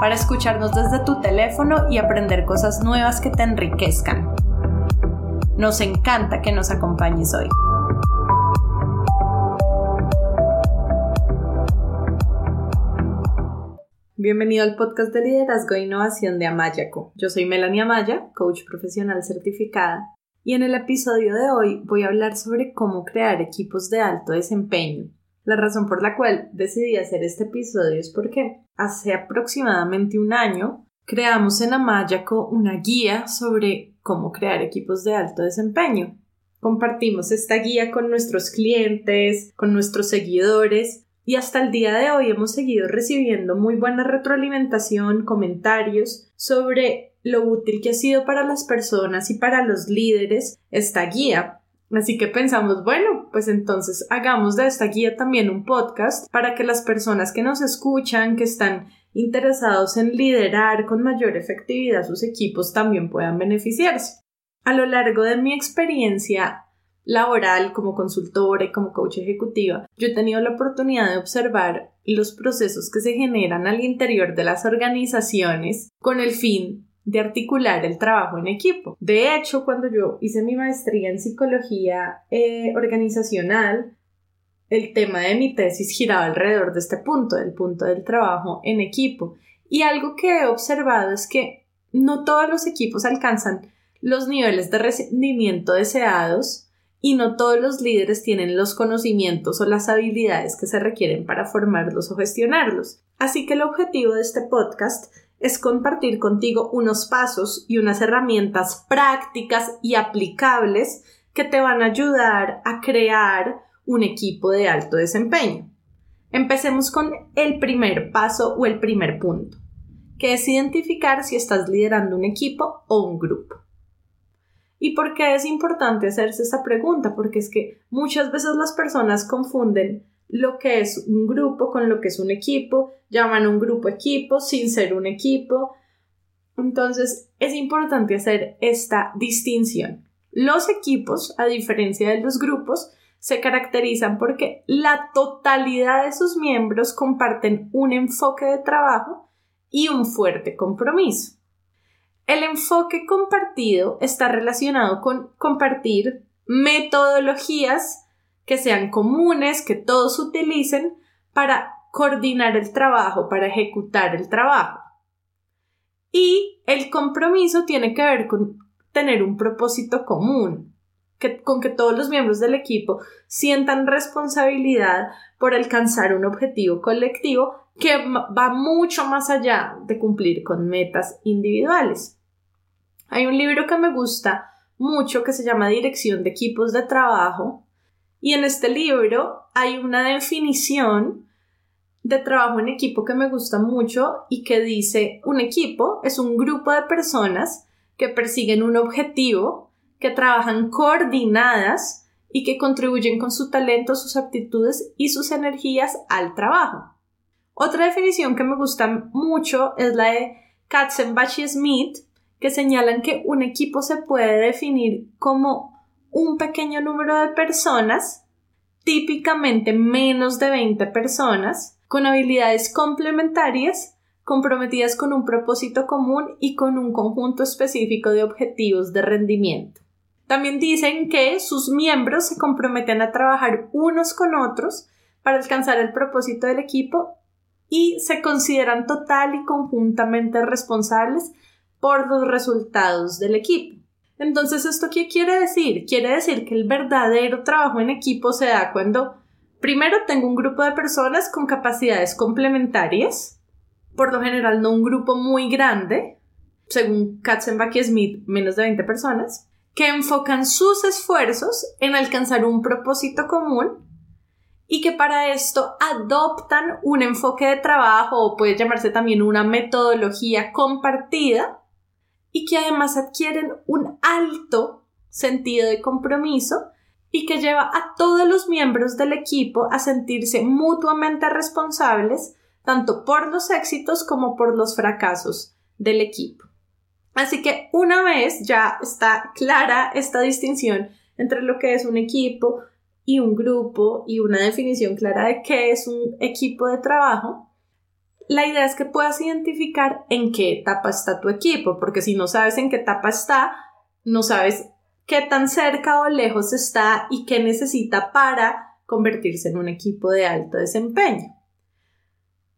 para escucharnos desde tu teléfono y aprender cosas nuevas que te enriquezcan. Nos encanta que nos acompañes hoy. Bienvenido al podcast de liderazgo e innovación de Amayaco. Yo soy Melanie Amaya, coach profesional certificada, y en el episodio de hoy voy a hablar sobre cómo crear equipos de alto desempeño la razón por la cual decidí hacer este episodio es porque hace aproximadamente un año creamos en Amayaco una guía sobre cómo crear equipos de alto desempeño. Compartimos esta guía con nuestros clientes, con nuestros seguidores y hasta el día de hoy hemos seguido recibiendo muy buena retroalimentación, comentarios sobre lo útil que ha sido para las personas y para los líderes esta guía, Así que pensamos, bueno, pues entonces hagamos de esta guía también un podcast para que las personas que nos escuchan, que están interesados en liderar con mayor efectividad sus equipos, también puedan beneficiarse. A lo largo de mi experiencia laboral como consultora y como coach ejecutiva, yo he tenido la oportunidad de observar los procesos que se generan al interior de las organizaciones con el fin de articular el trabajo en equipo. De hecho, cuando yo hice mi maestría en psicología eh, organizacional, el tema de mi tesis giraba alrededor de este punto, del punto del trabajo en equipo. Y algo que he observado es que no todos los equipos alcanzan los niveles de rendimiento deseados y no todos los líderes tienen los conocimientos o las habilidades que se requieren para formarlos o gestionarlos. Así que el objetivo de este podcast es compartir contigo unos pasos y unas herramientas prácticas y aplicables que te van a ayudar a crear un equipo de alto desempeño. Empecemos con el primer paso o el primer punto, que es identificar si estás liderando un equipo o un grupo. ¿Y por qué es importante hacerse esta pregunta? Porque es que muchas veces las personas confunden lo que es un grupo con lo que es un equipo, llaman un grupo equipo sin ser un equipo. Entonces es importante hacer esta distinción. Los equipos, a diferencia de los grupos, se caracterizan porque la totalidad de sus miembros comparten un enfoque de trabajo y un fuerte compromiso. El enfoque compartido está relacionado con compartir metodologías que sean comunes, que todos utilicen para coordinar el trabajo, para ejecutar el trabajo. Y el compromiso tiene que ver con tener un propósito común, que, con que todos los miembros del equipo sientan responsabilidad por alcanzar un objetivo colectivo que va mucho más allá de cumplir con metas individuales. Hay un libro que me gusta mucho que se llama Dirección de Equipos de Trabajo y en este libro hay una definición de trabajo en equipo que me gusta mucho y que dice un equipo es un grupo de personas que persiguen un objetivo, que trabajan coordinadas y que contribuyen con su talento, sus aptitudes y sus energías al trabajo. Otra definición que me gusta mucho es la de Katzenbach y Smith, que señalan que un equipo se puede definir como un pequeño número de personas, típicamente menos de 20 personas, con habilidades complementarias, comprometidas con un propósito común y con un conjunto específico de objetivos de rendimiento. También dicen que sus miembros se comprometen a trabajar unos con otros para alcanzar el propósito del equipo y se consideran total y conjuntamente responsables por los resultados del equipo. Entonces, ¿esto qué quiere decir? Quiere decir que el verdadero trabajo en equipo se da cuando primero tengo un grupo de personas con capacidades complementarias, por lo general no un grupo muy grande, según Katzenbach y Smith, menos de 20 personas, que enfocan sus esfuerzos en alcanzar un propósito común y que para esto adoptan un enfoque de trabajo o puede llamarse también una metodología compartida y que además adquieren un alto sentido de compromiso y que lleva a todos los miembros del equipo a sentirse mutuamente responsables tanto por los éxitos como por los fracasos del equipo. Así que una vez ya está clara esta distinción entre lo que es un equipo y un grupo y una definición clara de qué es un equipo de trabajo, la idea es que puedas identificar en qué etapa está tu equipo, porque si no sabes en qué etapa está, no sabes qué tan cerca o lejos está y qué necesita para convertirse en un equipo de alto desempeño.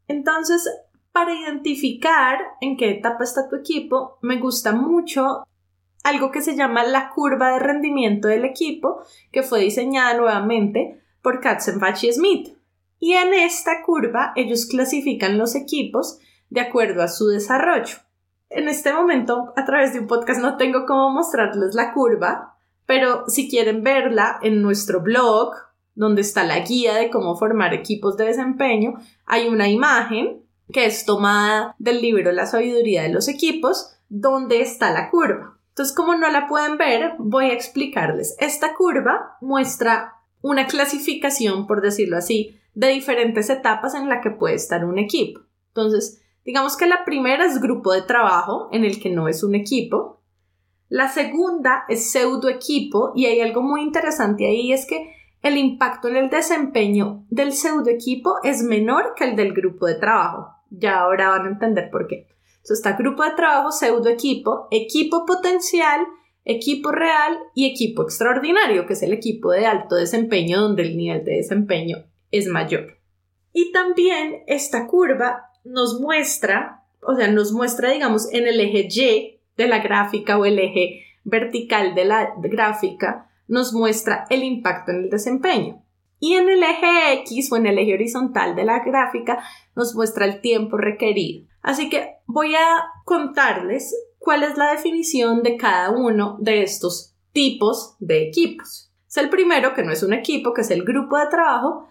Entonces, para identificar en qué etapa está tu equipo, me gusta mucho algo que se llama la curva de rendimiento del equipo, que fue diseñada nuevamente por Katzenbach y Smith. Y en esta curva ellos clasifican los equipos de acuerdo a su desarrollo. En este momento, a través de un podcast, no tengo cómo mostrarles la curva, pero si quieren verla en nuestro blog, donde está la guía de cómo formar equipos de desempeño, hay una imagen que es tomada del libro La sabiduría de los equipos, donde está la curva. Entonces, como no la pueden ver, voy a explicarles. Esta curva muestra una clasificación, por decirlo así, de diferentes etapas en la que puede estar un equipo. Entonces, digamos que la primera es grupo de trabajo, en el que no es un equipo. La segunda es pseudo equipo, y hay algo muy interesante ahí, es que el impacto en el desempeño del pseudo equipo es menor que el del grupo de trabajo. Ya ahora van a entender por qué. Entonces está grupo de trabajo, pseudo equipo, equipo potencial, equipo real y equipo extraordinario, que es el equipo de alto desempeño donde el nivel de desempeño es mayor. Y también esta curva nos muestra, o sea, nos muestra, digamos, en el eje Y de la gráfica o el eje vertical de la gráfica, nos muestra el impacto en el desempeño. Y en el eje X o en el eje horizontal de la gráfica nos muestra el tiempo requerido. Así que voy a contarles cuál es la definición de cada uno de estos tipos de equipos. Es el primero, que no es un equipo, que es el grupo de trabajo.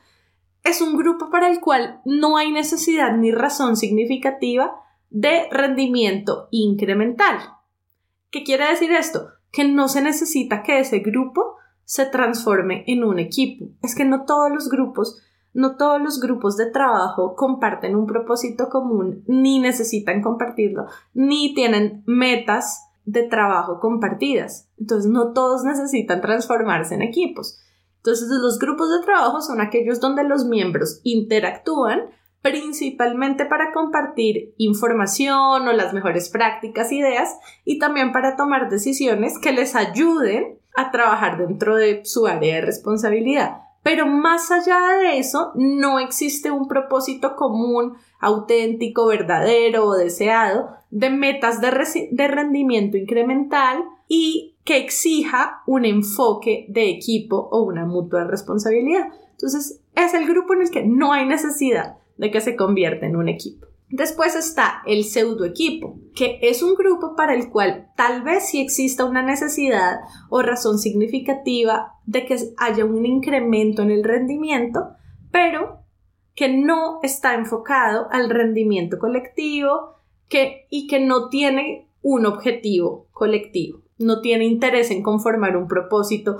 Es un grupo para el cual no hay necesidad ni razón significativa de rendimiento incremental. ¿Qué quiere decir esto? Que no se necesita que ese grupo se transforme en un equipo. Es que no todos los grupos, no todos los grupos de trabajo comparten un propósito común, ni necesitan compartirlo, ni tienen metas de trabajo compartidas. Entonces, no todos necesitan transformarse en equipos. Entonces, los grupos de trabajo son aquellos donde los miembros interactúan principalmente para compartir información o las mejores prácticas, ideas y también para tomar decisiones que les ayuden a trabajar dentro de su área de responsabilidad. Pero más allá de eso, no existe un propósito común, auténtico, verdadero o deseado de metas de, de rendimiento incremental y que exija un enfoque de equipo o una mutua responsabilidad. Entonces, es el grupo en el que no hay necesidad de que se convierta en un equipo. Después está el pseudo equipo, que es un grupo para el cual tal vez sí exista una necesidad o razón significativa de que haya un incremento en el rendimiento, pero que no está enfocado al rendimiento colectivo y que no tiene un objetivo colectivo, no tiene interés en conformar un propósito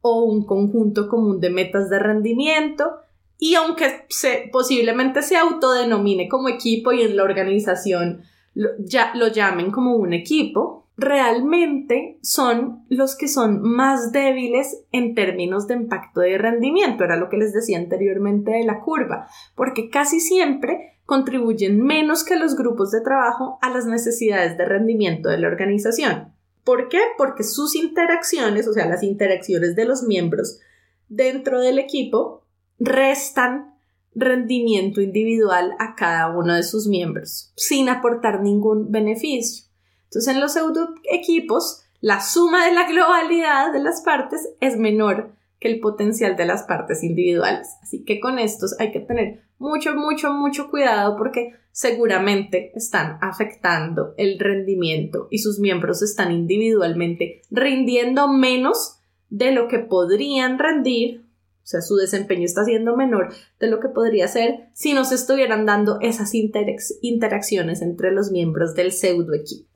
o un conjunto común de metas de rendimiento, y aunque se, posiblemente se autodenomine como equipo y en la organización lo, ya, lo llamen como un equipo, realmente son los que son más débiles en términos de impacto de rendimiento, era lo que les decía anteriormente de la curva, porque casi siempre contribuyen menos que los grupos de trabajo a las necesidades de rendimiento de la organización. ¿Por qué? Porque sus interacciones, o sea, las interacciones de los miembros dentro del equipo, restan rendimiento individual a cada uno de sus miembros, sin aportar ningún beneficio. Entonces, en los pseudo equipos, la suma de la globalidad de las partes es menor que el potencial de las partes individuales. Así que con estos hay que tener mucho, mucho, mucho cuidado porque seguramente están afectando el rendimiento y sus miembros están individualmente rindiendo menos de lo que podrían rendir O sea, su desempeño está siendo menor de lo que podría ser si no se estuvieran dando esas interacciones entre los miembros del pseudo equipo.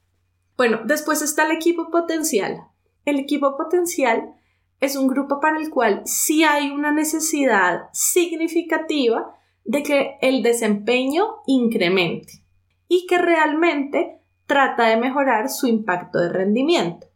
Bueno, después está el equipo potencial. El equipo potencial es un grupo para el cual sí hay una necesidad significativa de que el desempeño incremente y que realmente trata de mejorar su impacto de rendimiento.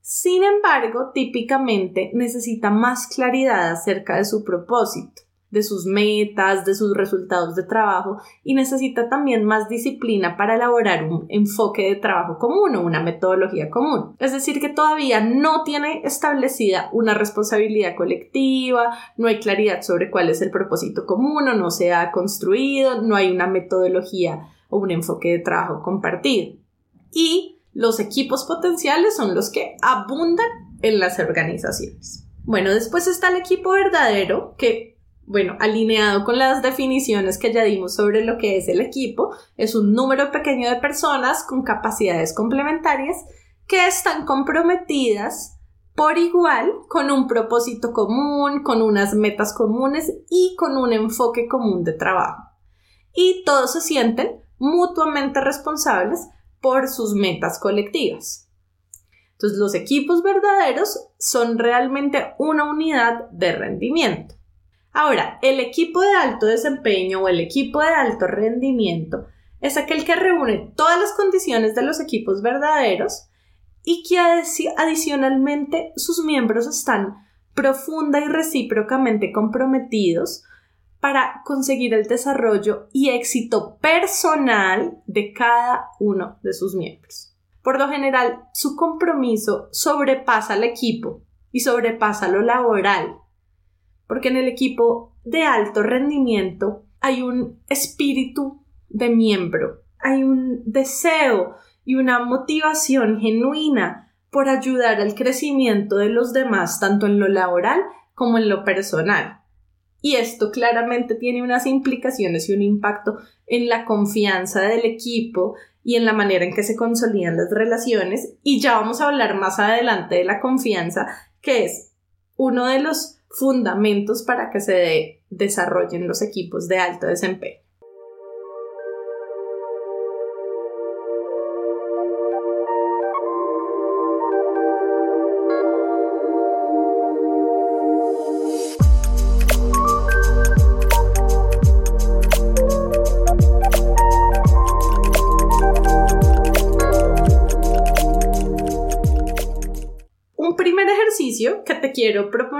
Sin embargo, típicamente necesita más claridad acerca de su propósito, de sus metas, de sus resultados de trabajo y necesita también más disciplina para elaborar un enfoque de trabajo común o una metodología común. Es decir, que todavía no tiene establecida una responsabilidad colectiva, no hay claridad sobre cuál es el propósito común o no se ha construido, no hay una metodología o un enfoque de trabajo compartido. Y los equipos potenciales son los que abundan en las organizaciones. Bueno, después está el equipo verdadero, que, bueno, alineado con las definiciones que ya dimos sobre lo que es el equipo, es un número pequeño de personas con capacidades complementarias que están comprometidas por igual con un propósito común, con unas metas comunes y con un enfoque común de trabajo. Y todos se sienten mutuamente responsables por sus metas colectivas. Entonces, los equipos verdaderos son realmente una unidad de rendimiento. Ahora, el equipo de alto desempeño o el equipo de alto rendimiento es aquel que reúne todas las condiciones de los equipos verdaderos y que adicionalmente sus miembros están profunda y recíprocamente comprometidos para conseguir el desarrollo y éxito personal de cada uno de sus miembros. Por lo general, su compromiso sobrepasa al equipo y sobrepasa lo laboral, porque en el equipo de alto rendimiento hay un espíritu de miembro, hay un deseo y una motivación genuina por ayudar al crecimiento de los demás, tanto en lo laboral como en lo personal. Y esto claramente tiene unas implicaciones y un impacto en la confianza del equipo y en la manera en que se consolidan las relaciones. Y ya vamos a hablar más adelante de la confianza, que es uno de los fundamentos para que se desarrollen los equipos de alto desempeño.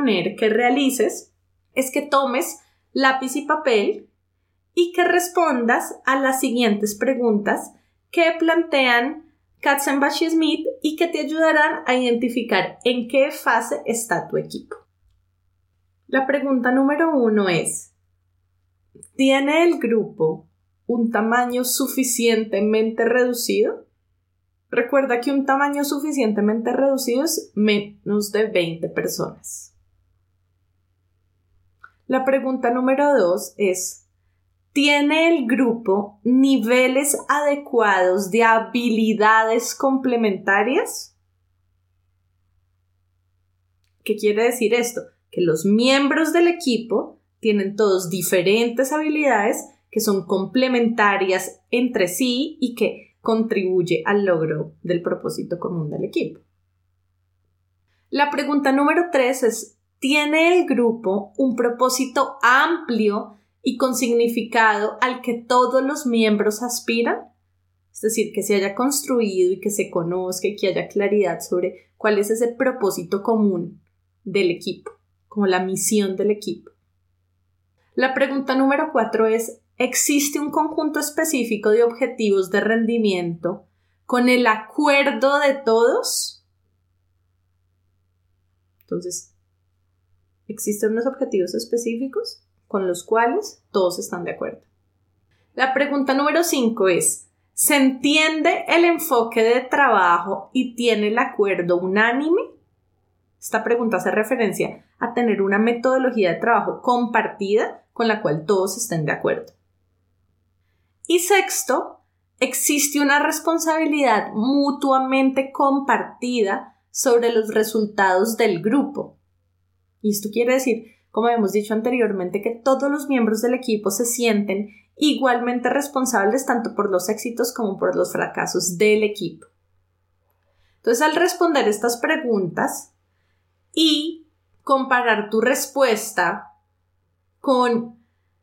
Que realices es que tomes lápiz y papel y que respondas a las siguientes preguntas que plantean Katzenbach y Smith y que te ayudarán a identificar en qué fase está tu equipo. La pregunta número uno es, ¿tiene el grupo un tamaño suficientemente reducido? Recuerda que un tamaño suficientemente reducido es menos de 20 personas. La pregunta número dos es, ¿tiene el grupo niveles adecuados de habilidades complementarias? ¿Qué quiere decir esto? Que los miembros del equipo tienen todos diferentes habilidades que son complementarias entre sí y que contribuye al logro del propósito común del equipo. La pregunta número tres es, ¿tiene el grupo un propósito amplio y con significado al que todos los miembros aspiran? Es decir, que se haya construido y que se conozca y que haya claridad sobre cuál es ese propósito común del equipo, como la misión del equipo. La pregunta número cuatro es, existe un conjunto específico de objetivos de rendimiento con el acuerdo de todos. Entonces, existen unos objetivos específicos con los cuales todos están de acuerdo. La pregunta número 5 es, ¿se entiende el enfoque de trabajo y tiene el acuerdo unánime? Esta pregunta hace referencia a tener una metodología de trabajo compartida con la cual todos estén de acuerdo. Y sexto, existe una responsabilidad mutuamente compartida sobre los resultados del grupo. Y esto quiere decir, como hemos dicho anteriormente, que todos los miembros del equipo se sienten igualmente responsables tanto por los éxitos como por los fracasos del equipo. Entonces, al responder estas preguntas y comparar tu respuesta con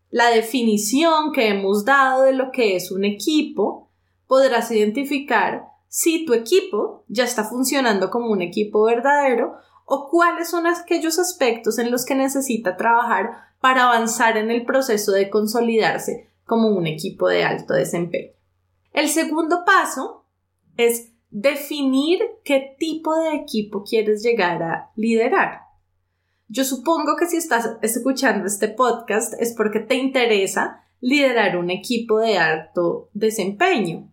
la definición que hemos dado de lo que es un equipo, podrás identificar si tu equipo ya está funcionando como un equipo verdadero o cuáles son aquellos aspectos en los que necesita trabajar para avanzar en el proceso de consolidarse como un equipo de alto desempeño. El segundo paso es definir qué tipo de equipo quieres llegar a liderar. Yo supongo que si estás escuchando este podcast es porque te interesa liderar un equipo de alto desempeño.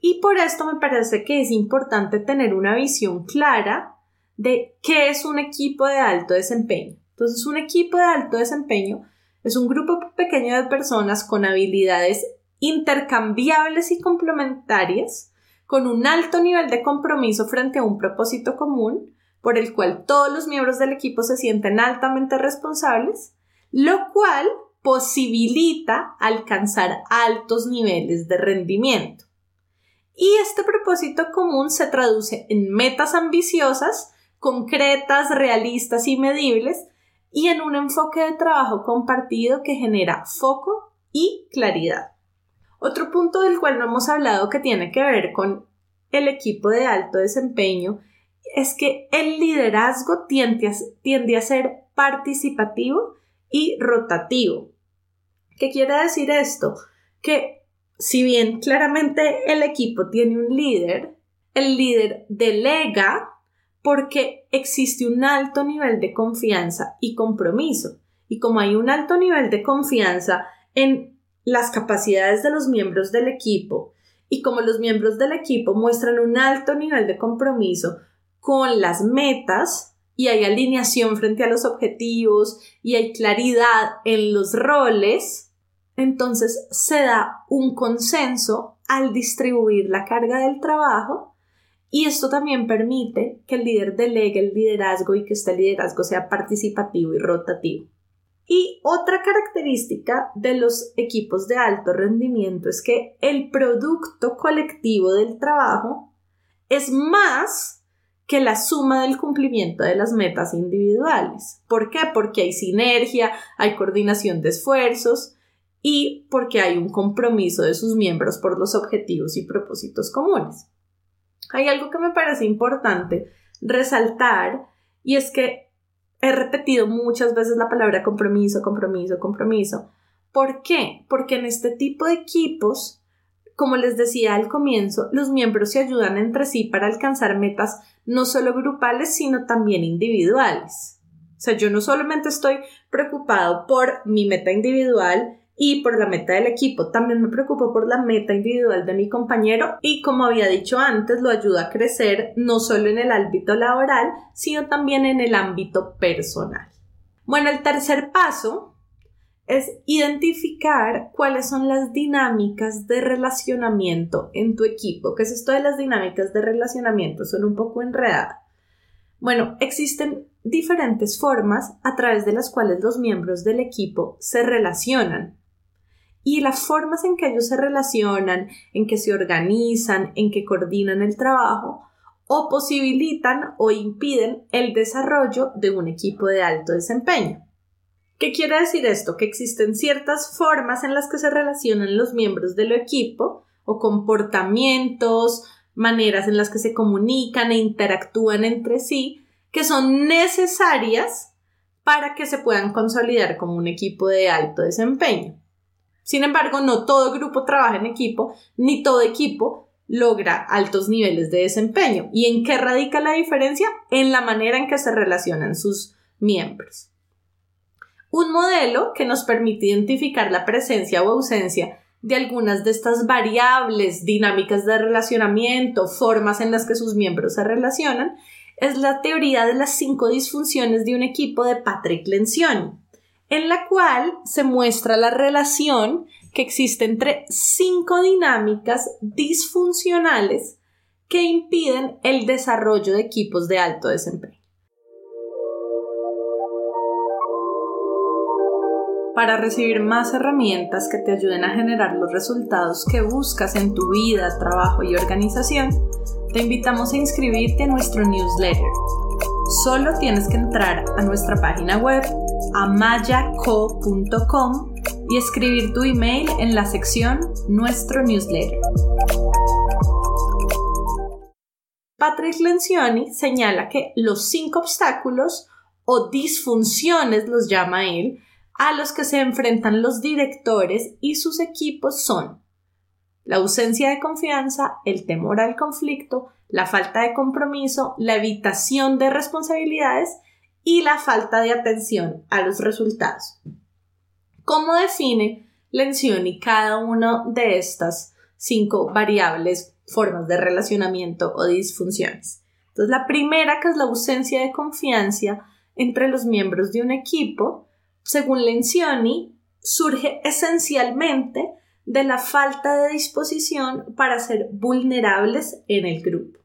Y por esto me parece que es importante tener una visión clara de qué es un equipo de alto desempeño. Entonces, un equipo de alto desempeño es un grupo pequeño de personas con habilidades intercambiables y complementarias, con un alto nivel de compromiso frente a un propósito común, por el cual todos los miembros del equipo se sienten altamente responsables, lo cual posibilita alcanzar altos niveles de rendimiento. Y este propósito común se traduce en metas ambiciosas, concretas, realistas y medibles, y en un enfoque de trabajo compartido que genera foco y claridad. Otro punto del cual no hemos hablado que tiene que ver con el equipo de alto desempeño es que el liderazgo tiende a, tiende a ser participativo y rotativo. ¿Qué quiere decir esto? Que si bien claramente el equipo tiene un líder, el líder delega porque existe un alto nivel de confianza y compromiso. Y como hay un alto nivel de confianza en las capacidades de los miembros del equipo y como los miembros del equipo muestran un alto nivel de compromiso con las metas y hay alineación frente a los objetivos y hay claridad en los roles, entonces se da un consenso al distribuir la carga del trabajo y esto también permite que el líder delegue el liderazgo y que este liderazgo sea participativo y rotativo. Y otra característica de los equipos de alto rendimiento es que el producto colectivo del trabajo es más que la suma del cumplimiento de las metas individuales. ¿Por qué? Porque hay sinergia, hay coordinación de esfuerzos, y porque hay un compromiso de sus miembros por los objetivos y propósitos comunes. Hay algo que me parece importante resaltar y es que he repetido muchas veces la palabra compromiso, compromiso, compromiso. ¿Por qué? Porque en este tipo de equipos, como les decía al comienzo, los miembros se ayudan entre sí para alcanzar metas no solo grupales, sino también individuales. O sea, yo no solamente estoy preocupado por mi meta individual y por la meta del equipo. También me preocupo por la meta individual de mi compañero y como había dicho antes, lo ayuda a crecer no solo en el ámbito laboral, sino también en el ámbito personal. Bueno, el tercer paso es identificar cuáles son las dinámicas de relacionamiento en tu equipo. ¿Qué es esto de las dinámicas de relacionamiento? Son un poco enredadas. Bueno, existen diferentes formas a través de las cuales los miembros del equipo se relacionan y las formas en que ellos se relacionan, en que se organizan, en que coordinan el trabajo, o posibilitan o impiden el desarrollo de un equipo de alto desempeño. ¿Qué quiere decir esto? Que existen ciertas formas en las que se relacionan los miembros del equipo o comportamientos, maneras en las que se comunican e interactúan entre sí, que son necesarias para que se puedan consolidar como un equipo de alto desempeño. Sin embargo, no todo grupo trabaja en equipo, ni todo equipo logra altos niveles de desempeño. ¿Y en qué radica la diferencia? En la manera en que se relacionan sus miembros. Un modelo que nos permite identificar la presencia o ausencia de algunas de estas variables dinámicas de relacionamiento, formas en las que sus miembros se relacionan, es la teoría de las cinco disfunciones de un equipo de Patrick Lencioni en la cual se muestra la relación que existe entre cinco dinámicas disfuncionales que impiden el desarrollo de equipos de alto desempeño. para recibir más herramientas que te ayuden a generar los resultados que buscas en tu vida, trabajo y organización, te invitamos a inscribirte a nuestro newsletter. Solo tienes que entrar a nuestra página web amayaco.com y escribir tu email en la sección Nuestro newsletter. Patrick Lencioni señala que los cinco obstáculos o disfunciones, los llama él, a los que se enfrentan los directores y sus equipos son la ausencia de confianza, el temor al conflicto, la falta de compromiso, la evitación de responsabilidades y la falta de atención a los resultados. ¿Cómo define Lencioni cada una de estas cinco variables, formas de relacionamiento o disfunciones? Entonces, la primera, que es la ausencia de confianza entre los miembros de un equipo, según Lencioni, surge esencialmente de la falta de disposición para ser vulnerables en el grupo.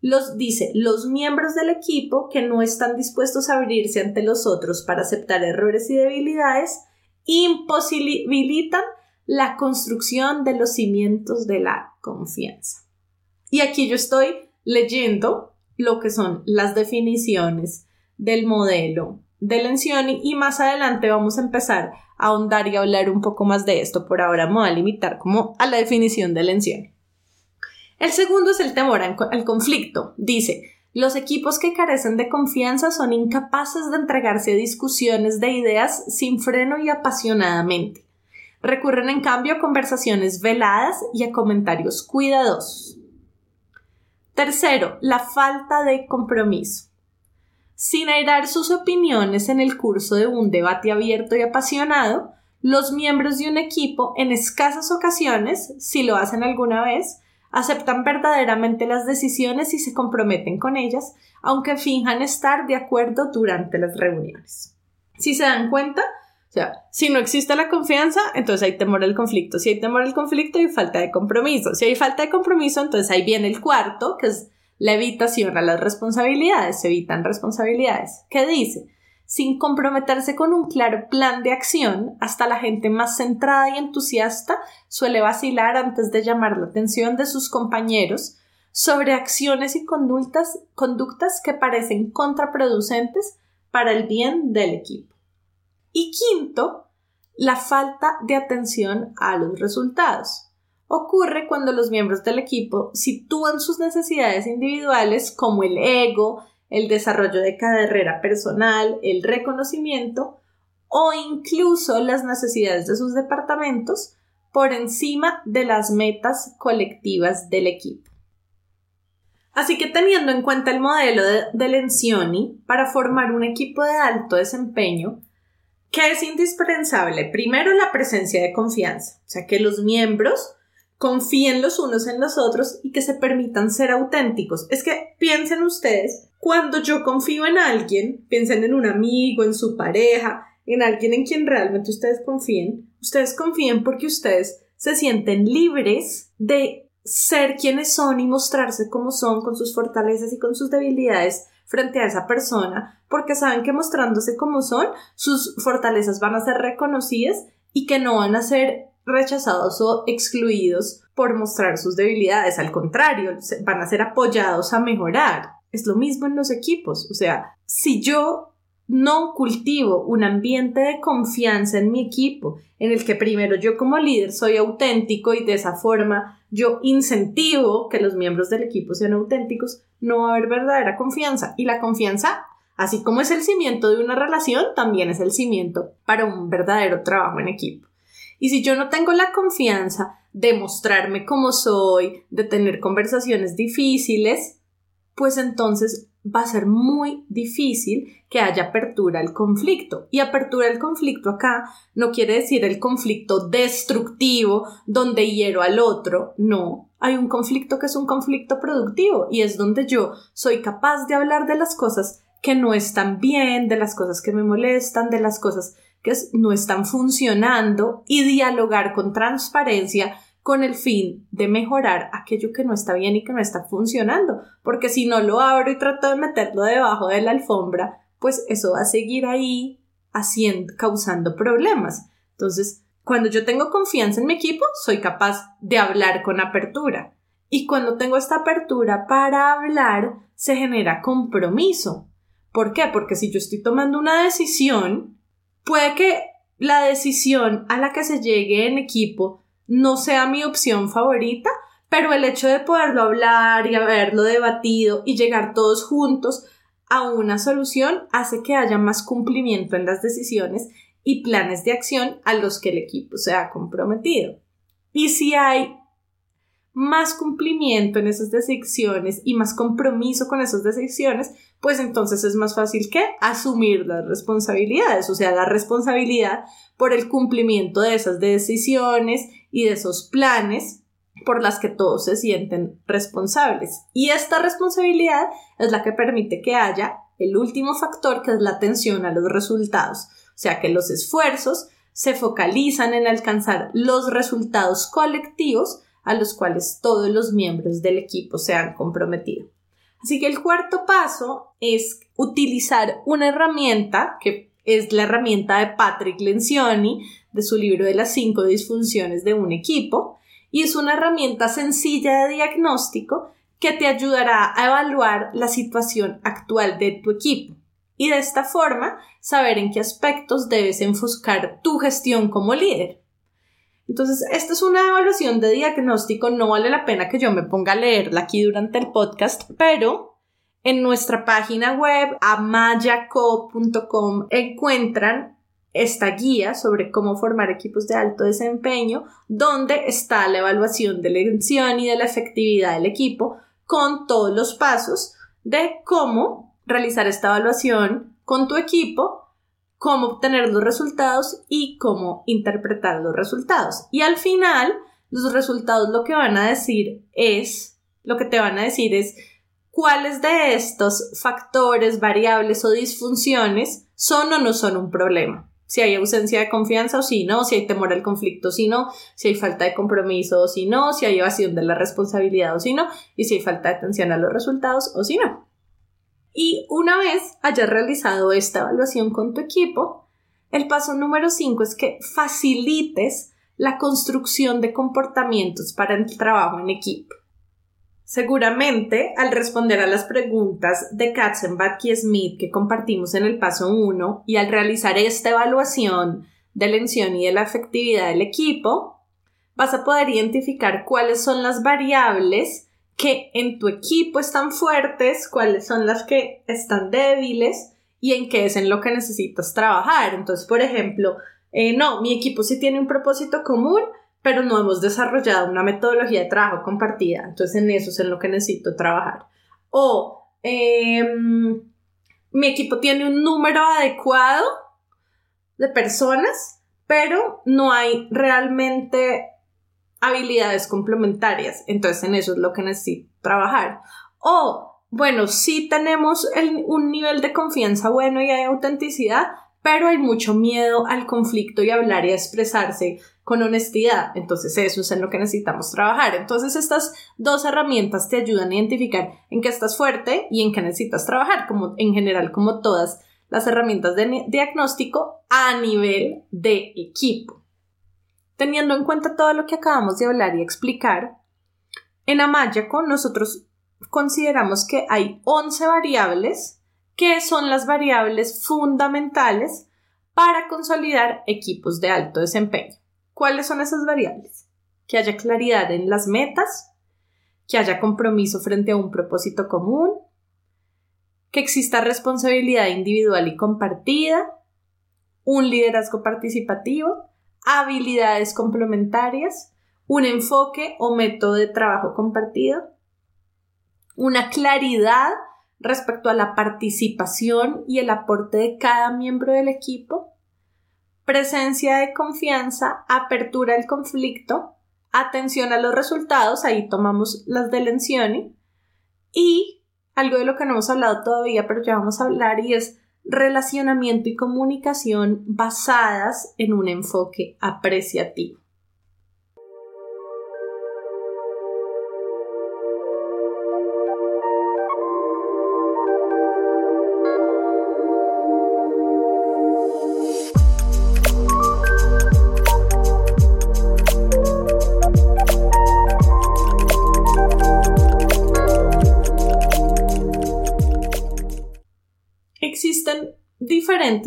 Los dice, los miembros del equipo que no están dispuestos a abrirse ante los otros para aceptar errores y debilidades imposibilitan la construcción de los cimientos de la confianza. Y aquí yo estoy leyendo lo que son las definiciones del modelo de Lencioni y más adelante vamos a empezar a ahondar y hablar un poco más de esto. Por ahora me voy a limitar como a la definición de Lencioni. El segundo es el temor al conflicto. Dice, los equipos que carecen de confianza son incapaces de entregarse a discusiones de ideas sin freno y apasionadamente. Recurren en cambio a conversaciones veladas y a comentarios cuidadosos. Tercero, la falta de compromiso sin airar sus opiniones en el curso de un debate abierto y apasionado, los miembros de un equipo en escasas ocasiones, si lo hacen alguna vez, aceptan verdaderamente las decisiones y se comprometen con ellas, aunque finjan estar de acuerdo durante las reuniones. Si se dan cuenta, o sea, si no existe la confianza, entonces hay temor al conflicto. Si hay temor al conflicto, hay falta de compromiso. Si hay falta de compromiso, entonces ahí viene el cuarto, que es la evitación a las responsabilidades, se evitan responsabilidades. ¿Qué dice? Sin comprometerse con un claro plan de acción, hasta la gente más centrada y entusiasta suele vacilar antes de llamar la atención de sus compañeros sobre acciones y conductas, conductas que parecen contraproducentes para el bien del equipo. Y quinto, la falta de atención a los resultados ocurre cuando los miembros del equipo sitúan sus necesidades individuales como el ego, el desarrollo de carrera personal, el reconocimiento o incluso las necesidades de sus departamentos por encima de las metas colectivas del equipo. Así que teniendo en cuenta el modelo de, de Lencioni para formar un equipo de alto desempeño, ¿qué es indispensable? Primero la presencia de confianza, o sea, que los miembros confíen los unos en los otros y que se permitan ser auténticos. Es que piensen ustedes, cuando yo confío en alguien, piensen en un amigo, en su pareja, en alguien en quien realmente ustedes confíen, ustedes confíen porque ustedes se sienten libres de ser quienes son y mostrarse como son con sus fortalezas y con sus debilidades frente a esa persona, porque saben que mostrándose como son, sus fortalezas van a ser reconocidas y que no van a ser rechazados o excluidos por mostrar sus debilidades. Al contrario, van a ser apoyados a mejorar. Es lo mismo en los equipos. O sea, si yo no cultivo un ambiente de confianza en mi equipo, en el que primero yo como líder soy auténtico y de esa forma yo incentivo que los miembros del equipo sean auténticos, no va a haber verdadera confianza. Y la confianza, así como es el cimiento de una relación, también es el cimiento para un verdadero trabajo en equipo. Y si yo no tengo la confianza de mostrarme como soy, de tener conversaciones difíciles, pues entonces va a ser muy difícil que haya apertura al conflicto. Y apertura al conflicto acá no quiere decir el conflicto destructivo donde hiero al otro, no. Hay un conflicto que es un conflicto productivo y es donde yo soy capaz de hablar de las cosas que no están bien, de las cosas que me molestan, de las cosas que no están funcionando y dialogar con transparencia con el fin de mejorar aquello que no está bien y que no está funcionando, porque si no lo abro y trato de meterlo debajo de la alfombra, pues eso va a seguir ahí haciendo, causando problemas. Entonces, cuando yo tengo confianza en mi equipo, soy capaz de hablar con apertura. Y cuando tengo esta apertura para hablar, se genera compromiso. ¿Por qué? Porque si yo estoy tomando una decisión, puede que la decisión a la que se llegue en equipo no sea mi opción favorita, pero el hecho de poderlo hablar y haberlo debatido y llegar todos juntos a una solución hace que haya más cumplimiento en las decisiones y planes de acción a los que el equipo se ha comprometido. Y si hay más cumplimiento en esas decisiones y más compromiso con esas decisiones, pues entonces es más fácil que asumir las responsabilidades, o sea, la responsabilidad por el cumplimiento de esas decisiones y de esos planes por las que todos se sienten responsables. Y esta responsabilidad es la que permite que haya el último factor, que es la atención a los resultados, o sea, que los esfuerzos se focalizan en alcanzar los resultados colectivos a los cuales todos los miembros del equipo se han comprometido. Así que el cuarto paso es utilizar una herramienta que es la herramienta de Patrick Lencioni de su libro de las cinco disfunciones de un equipo y es una herramienta sencilla de diagnóstico que te ayudará a evaluar la situación actual de tu equipo y de esta forma saber en qué aspectos debes enfocar tu gestión como líder. Entonces, esta es una evaluación de diagnóstico, no vale la pena que yo me ponga a leerla aquí durante el podcast, pero en nuestra página web amayaco.com encuentran esta guía sobre cómo formar equipos de alto desempeño, donde está la evaluación de la intención y de la efectividad del equipo con todos los pasos de cómo realizar esta evaluación con tu equipo cómo obtener los resultados y cómo interpretar los resultados. Y al final, los resultados lo que van a decir es, lo que te van a decir es cuáles de estos factores, variables o disfunciones son o no son un problema. Si hay ausencia de confianza o si no, si hay temor al conflicto o si no, si hay falta de compromiso o si no, si hay evasión de la responsabilidad o si no, y si hay falta de atención a los resultados o si no. Y una vez hayas realizado esta evaluación con tu equipo, el paso número 5 es que facilites la construcción de comportamientos para el trabajo en equipo. Seguramente, al responder a las preguntas de Katzenbach y Smith que compartimos en el paso 1 y al realizar esta evaluación de la y de la efectividad del equipo, vas a poder identificar cuáles son las variables que en tu equipo están fuertes, cuáles son las que están débiles y en qué es en lo que necesitas trabajar. Entonces, por ejemplo, eh, no, mi equipo sí tiene un propósito común, pero no hemos desarrollado una metodología de trabajo compartida. Entonces, en eso es en lo que necesito trabajar. O em, mi equipo tiene un número adecuado de personas, pero no hay realmente habilidades complementarias. Entonces en eso es lo que necesito trabajar. O, bueno, sí tenemos un nivel de confianza bueno y hay autenticidad, pero hay mucho miedo al conflicto y hablar y expresarse con honestidad. Entonces eso es en lo que necesitamos trabajar. Entonces estas dos herramientas te ayudan a identificar en qué estás fuerte y en qué necesitas trabajar, como en general como todas las herramientas de diagnóstico a nivel de equipo. Teniendo en cuenta todo lo que acabamos de hablar y explicar, en Amayaco nosotros consideramos que hay 11 variables que son las variables fundamentales para consolidar equipos de alto desempeño. ¿Cuáles son esas variables? Que haya claridad en las metas, que haya compromiso frente a un propósito común, que exista responsabilidad individual y compartida, un liderazgo participativo, habilidades complementarias, un enfoque o método de trabajo compartido, una claridad respecto a la participación y el aporte de cada miembro del equipo, presencia de confianza, apertura al conflicto, atención a los resultados, ahí tomamos las de Lencioni, y algo de lo que no hemos hablado todavía, pero ya vamos a hablar, y es relacionamiento y comunicación basadas en un enfoque apreciativo.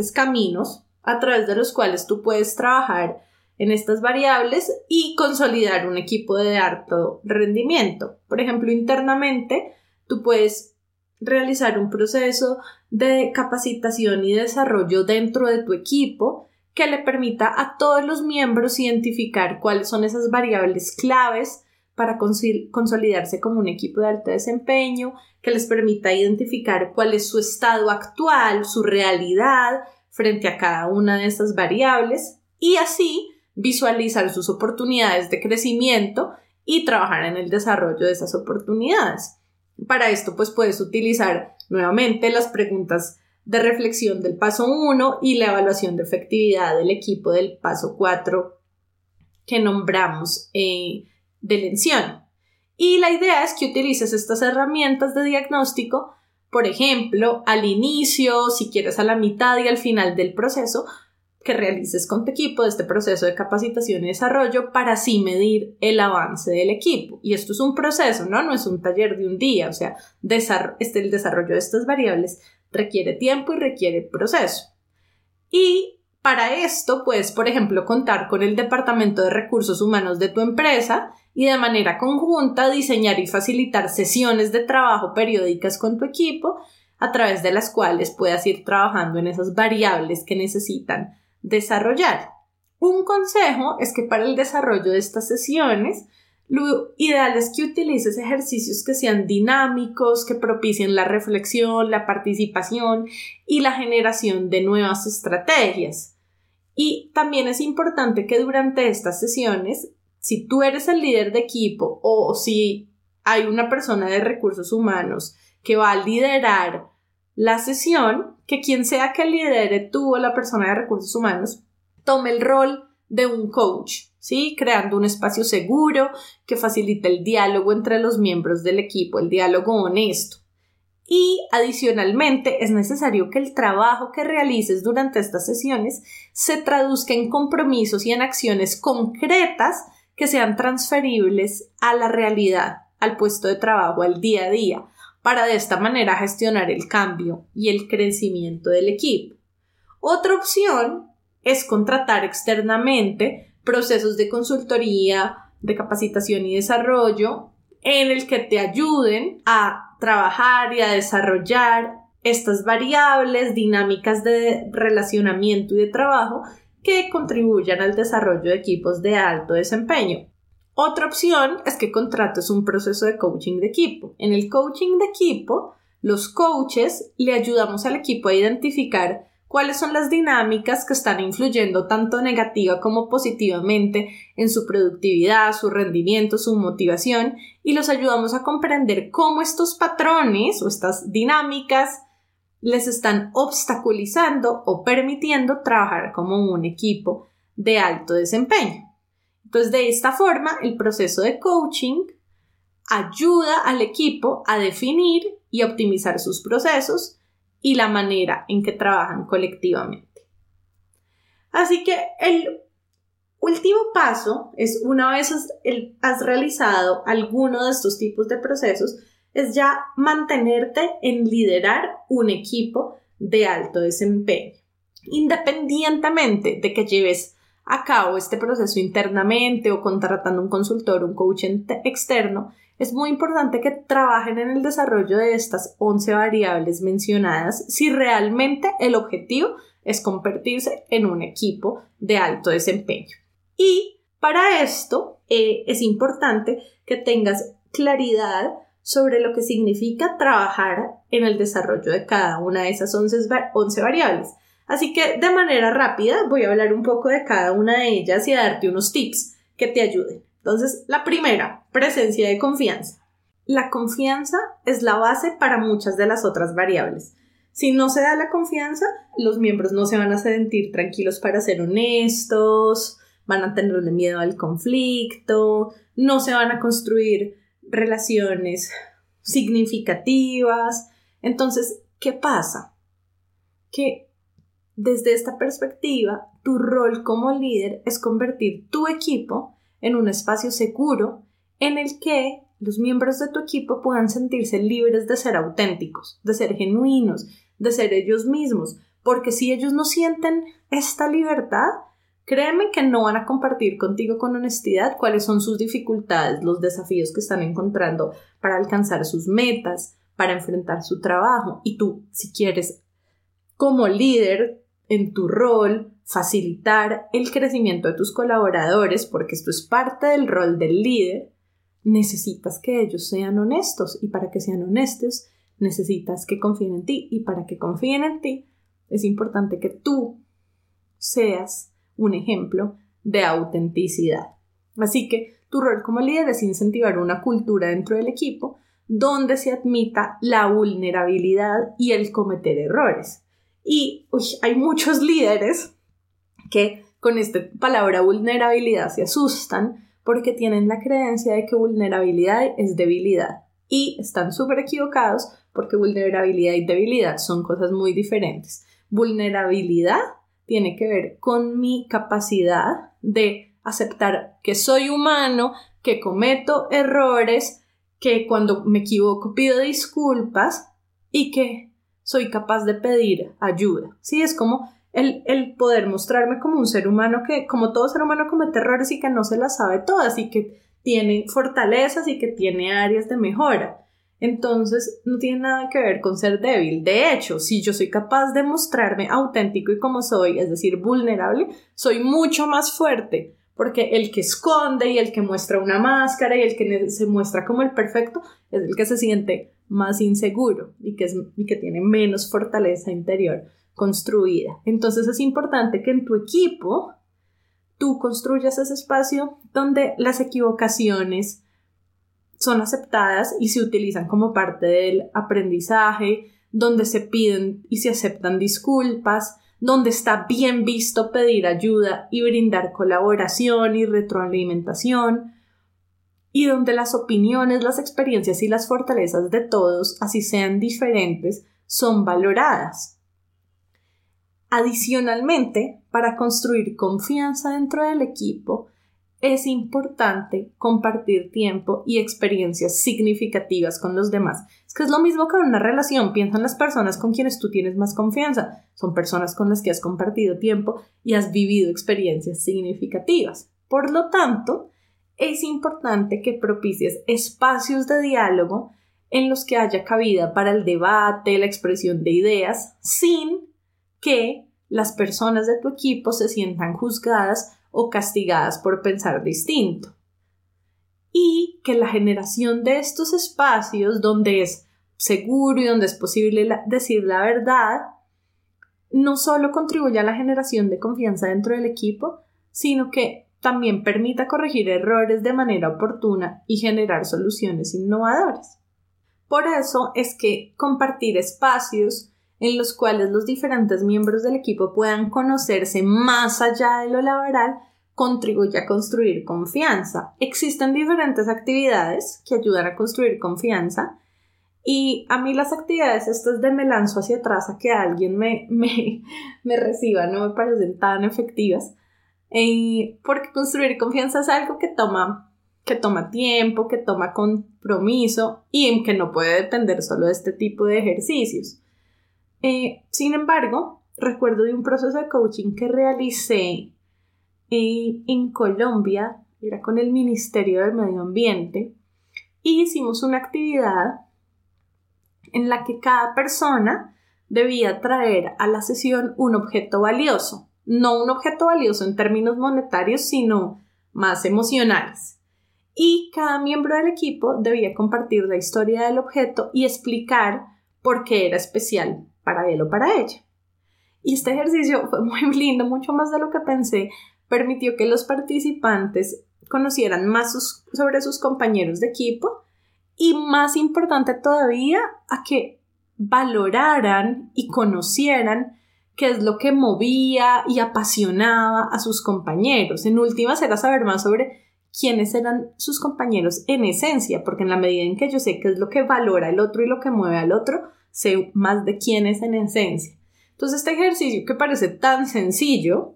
Caminos a través de los cuales tú puedes trabajar en estas variables y consolidar un equipo de alto rendimiento. Por ejemplo, internamente, tú puedes realizar un proceso de capacitación y desarrollo dentro de tu equipo que le permita a todos los miembros identificar cuáles son esas variables claves para consolidarse como un equipo de alto desempeño, que les permita identificar cuál es su estado actual, su realidad frente a cada una de estas variables y así visualizar sus oportunidades de crecimiento y trabajar en el desarrollo de esas oportunidades. Para esto, pues puedes utilizar nuevamente las preguntas de reflexión del paso 1 y la evaluación de efectividad del equipo del paso 4 que nombramos eh, de lención. Y la idea es que utilices estas herramientas de diagnóstico, por ejemplo, al inicio, si quieres a la mitad y al final del proceso, que realices con tu equipo de este proceso de capacitación y desarrollo para así medir el avance del equipo. Y esto es un proceso, ¿no? No es un taller de un día, o sea, este, el desarrollo de estas variables requiere tiempo y requiere proceso. Y para esto puedes, por ejemplo, contar con el Departamento de Recursos Humanos de tu empresa y de manera conjunta diseñar y facilitar sesiones de trabajo periódicas con tu equipo a través de las cuales puedas ir trabajando en esas variables que necesitan desarrollar. Un consejo es que para el desarrollo de estas sesiones, lo ideal es que utilices ejercicios que sean dinámicos, que propicien la reflexión, la participación y la generación de nuevas estrategias. Y también es importante que durante estas sesiones, si tú eres el líder de equipo o si hay una persona de recursos humanos que va a liderar la sesión, que quien sea que lidere tú o la persona de recursos humanos tome el rol de un coach, ¿sí? Creando un espacio seguro que facilite el diálogo entre los miembros del equipo, el diálogo honesto. Y adicionalmente es necesario que el trabajo que realices durante estas sesiones se traduzca en compromisos y en acciones concretas que sean transferibles a la realidad, al puesto de trabajo, al día a día, para de esta manera gestionar el cambio y el crecimiento del equipo. Otra opción es contratar externamente procesos de consultoría, de capacitación y desarrollo en el que te ayuden a trabajar y a desarrollar estas variables dinámicas de relacionamiento y de trabajo que contribuyan al desarrollo de equipos de alto desempeño. Otra opción es que contrates un proceso de coaching de equipo. En el coaching de equipo, los coaches le ayudamos al equipo a identificar cuáles son las dinámicas que están influyendo tanto negativa como positivamente en su productividad, su rendimiento, su motivación y los ayudamos a comprender cómo estos patrones o estas dinámicas les están obstaculizando o permitiendo trabajar como un equipo de alto desempeño. Entonces, de esta forma, el proceso de coaching ayuda al equipo a definir y optimizar sus procesos y la manera en que trabajan colectivamente. Así que el último paso es una vez has, realizado alguno de estos tipos de procesos, es ya mantenerte en liderar un equipo de alto desempeño. Independientemente de que lleves a cabo este proceso internamente o contratando un consultor, un coach externo, es muy importante que trabajen en el desarrollo de estas 11 variables mencionadas si realmente el objetivo es convertirse en un equipo de alto desempeño. Y para esto eh, es importante que tengas claridad sobre lo que significa trabajar en el desarrollo de cada una de esas 11, 11 variables. Así que de manera rápida voy a hablar un poco de cada una de ellas y a darte unos tips que te ayuden. Entonces, la primera, presencia de confianza. La confianza es la base para muchas de las otras variables. Si no se da la confianza, los miembros no se van a sentir tranquilos para ser honestos, van a tenerle miedo al conflicto, no se van a construir relaciones significativas. Entonces, ¿qué pasa? Que desde esta perspectiva, tu rol como líder es convertir tu equipo en un espacio seguro en el que los miembros de tu equipo puedan sentirse libres de ser auténticos, de ser genuinos, de ser ellos mismos, porque si ellos no sienten esta libertad, créeme que no van a compartir contigo con honestidad cuáles son sus dificultades, los desafíos que están encontrando para alcanzar sus metas, para enfrentar su trabajo. Y tú, si quieres, como líder en tu rol, facilitar el crecimiento de tus colaboradores, porque esto es parte del rol del líder, necesitas que ellos sean honestos y para que sean honestos necesitas que confíen en ti y para que confíen en ti es importante que tú seas un ejemplo de autenticidad. Así que tu rol como líder es incentivar una cultura dentro del equipo donde se admita la vulnerabilidad y el cometer errores. Y hay muchos líderes que con esta palabra vulnerabilidad se asustan porque tienen la creencia de que vulnerabilidad es debilidad. Y están súper equivocados porque vulnerabilidad y debilidad son cosas muy diferentes. Vulnerabilidad tiene que ver con mi capacidad de aceptar que soy humano, que cometo errores, que cuando me equivoco pido disculpas y que soy capaz de pedir ayuda. Sí, es como el, poder mostrarme como un ser humano que, como todo ser humano, comete errores y que no se las sabe todas y que tiene fortalezas y que tiene áreas de mejora. Entonces, no tiene nada que ver con ser débil. De hecho, si yo soy capaz de mostrarme auténtico y como soy, es decir, vulnerable, soy mucho más fuerte. Porque el que esconde y el que muestra una máscara y el que se muestra como el perfecto es el que se siente más inseguro y que tiene menos fortaleza interior construida. Entonces es importante que en tu equipo tú construyas ese espacio donde las equivocaciones son aceptadas y se utilizan como parte del aprendizaje, donde se piden y se aceptan disculpas, donde está bien visto pedir ayuda y brindar colaboración y retroalimentación, y donde las opiniones, las experiencias y las fortalezas de todos, así sean diferentes, son valoradas. Adicionalmente, para construir confianza dentro del equipo, es importante compartir tiempo y experiencias significativas con los demás. Es que es lo mismo que en una relación. Piensa en las personas con quienes tú tienes más confianza. Son personas con las que has compartido tiempo y has vivido experiencias significativas. Por lo tanto, es importante que propicies espacios de diálogo en los que haya cabida para el debate, la expresión de ideas, sin que las personas de tu equipo se sientan juzgadas o castigadas por pensar distinto. Y que la generación de estos espacios donde es seguro y donde es posible decir la verdad, no solo contribuye a la generación de confianza dentro del equipo, sino que también permita corregir errores de manera oportuna y generar soluciones innovadoras. Por eso es que compartir espacios en los cuales los diferentes miembros del equipo puedan conocerse más allá de lo laboral contribuye a construir confianza. Existen diferentes actividades que ayudan a construir confianza y a mí las actividades estas de me lanzo hacia atrás a que alguien me, me, reciba no me parecen tan efectivas eh, porque construir confianza es algo que toma que toma tiempo, que toma compromiso y que no puede depender solo de este tipo de ejercicios. Eh, sin embargo, recuerdo de un proceso de coaching que realicé eh, en Colombia, era con el Ministerio del Medio Ambiente, y hicimos una actividad en la que cada persona debía traer a la sesión un objeto valioso, no un objeto valioso en términos monetarios, sino más emocionales. Y cada miembro del equipo debía compartir la historia del objeto y explicar por qué era especial para él o para ella. Y este ejercicio fue muy lindo, mucho más de lo que pensé, permitió que los participantes conocieran más sobre sus compañeros de equipo y más importante todavía, a que valoraran y conocieran qué es lo que movía y apasionaba a sus compañeros. En últimas era saber más sobre quiénes eran sus compañeros en esencia, porque en la medida en que yo sé qué es lo que valora el otro y lo que mueve al otro, sé más de quién es en esencia. Entonces este ejercicio que parece tan sencillo,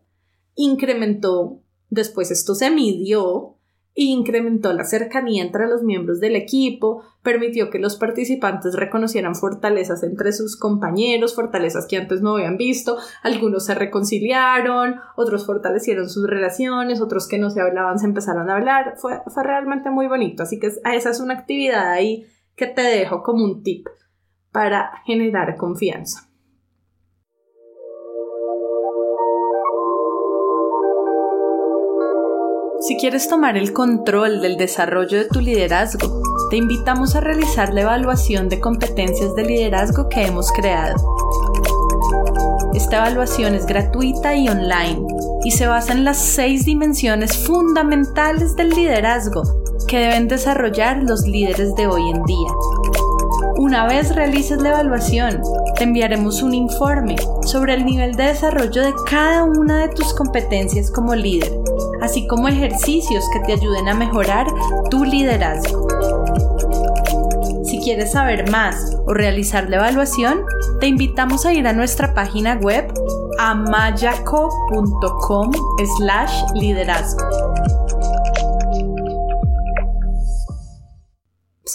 incrementó, después esto se midió incrementó la cercanía entre los miembros del equipo, permitió que los participantes reconocieran fortalezas entre sus compañeros, fortalezas que antes no habían visto, algunos se reconciliaron, otros fortalecieron sus relaciones, otros que no se hablaban se empezaron a hablar, fue, fue realmente muy bonito, así que esa es una actividad ahí que te dejo como un tip para generar confianza. Si quieres tomar el control del desarrollo de tu liderazgo, te invitamos a realizar la evaluación de competencias de liderazgo que hemos creado. Esta evaluación es gratuita y online y se basa en las seis dimensiones fundamentales del liderazgo que deben desarrollar los líderes de hoy en día. Una vez realices la evaluación, te enviaremos un informe sobre el nivel de desarrollo de cada una de tus competencias como líder así como ejercicios que te ayuden a mejorar tu liderazgo. Si quieres saber más o realizar la evaluación, te invitamos a ir a nuestra página web amayaco.com slash liderazgo.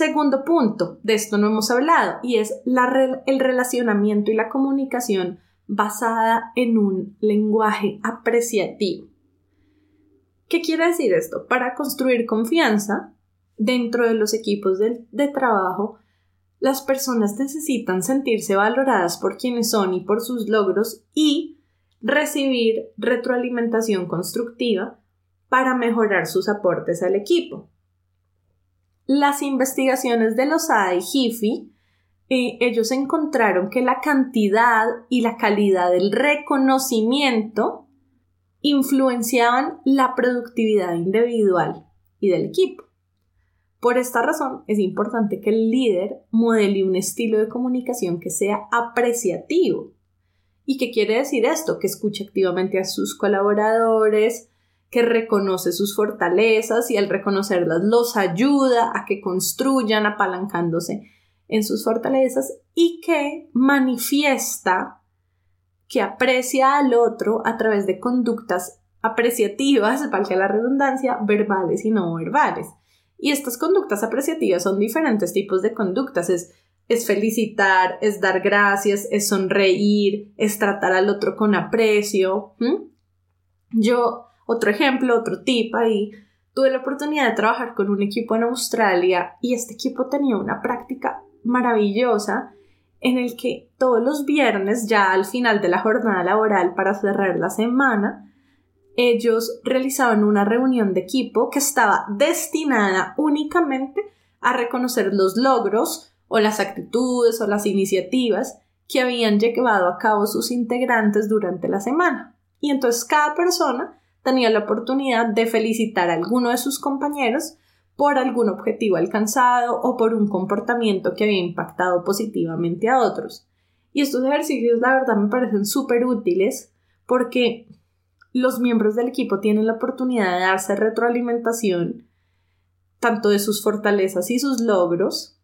Segundo punto, de esto no hemos hablado, y es el relacionamiento y la comunicación basada en un lenguaje apreciativo. ¿Qué quiere decir esto? Para construir confianza dentro de los equipos de, trabajo, las personas necesitan sentirse valoradas por quienes son y por sus logros y recibir retroalimentación constructiva para mejorar sus aportes al equipo. Las investigaciones de los ADA y GIFI, eh, ellos encontraron que la cantidad y la calidad del reconocimiento influenciaban la productividad individual y del equipo. Por esta razón, es importante que el líder modele un estilo de comunicación que sea apreciativo. ¿Y qué quiere decir esto? Que escuche activamente a sus colaboradores, que reconoce sus fortalezas y al reconocerlas los ayuda a que construyan apalancándose en sus fortalezas y que manifiesta que aprecia al otro a través de conductas apreciativas, valga la redundancia, verbales y no verbales. Y estas conductas apreciativas son diferentes tipos de conductas. Es, es felicitar, es dar gracias, es sonreír, es tratar al otro con aprecio. Yo, otro ejemplo, otro tip ahí, tuve la oportunidad de trabajar con un equipo en Australia y este equipo tenía una práctica maravillosa en el que todos los viernes, ya al final de la jornada laboral para cerrar la semana, ellos realizaban una reunión de equipo que estaba destinada únicamente a reconocer los logros o las actitudes o las iniciativas que habían llevado a cabo sus integrantes durante la semana. Y entonces cada persona tenía la oportunidad de felicitar a alguno de sus compañeros por algún objetivo alcanzado o por un comportamiento que había impactado positivamente a otros. Y estos ejercicios la verdad me parecen súper útiles porque los miembros del equipo tienen la oportunidad de darse retroalimentación tanto de sus fortalezas y sus logros.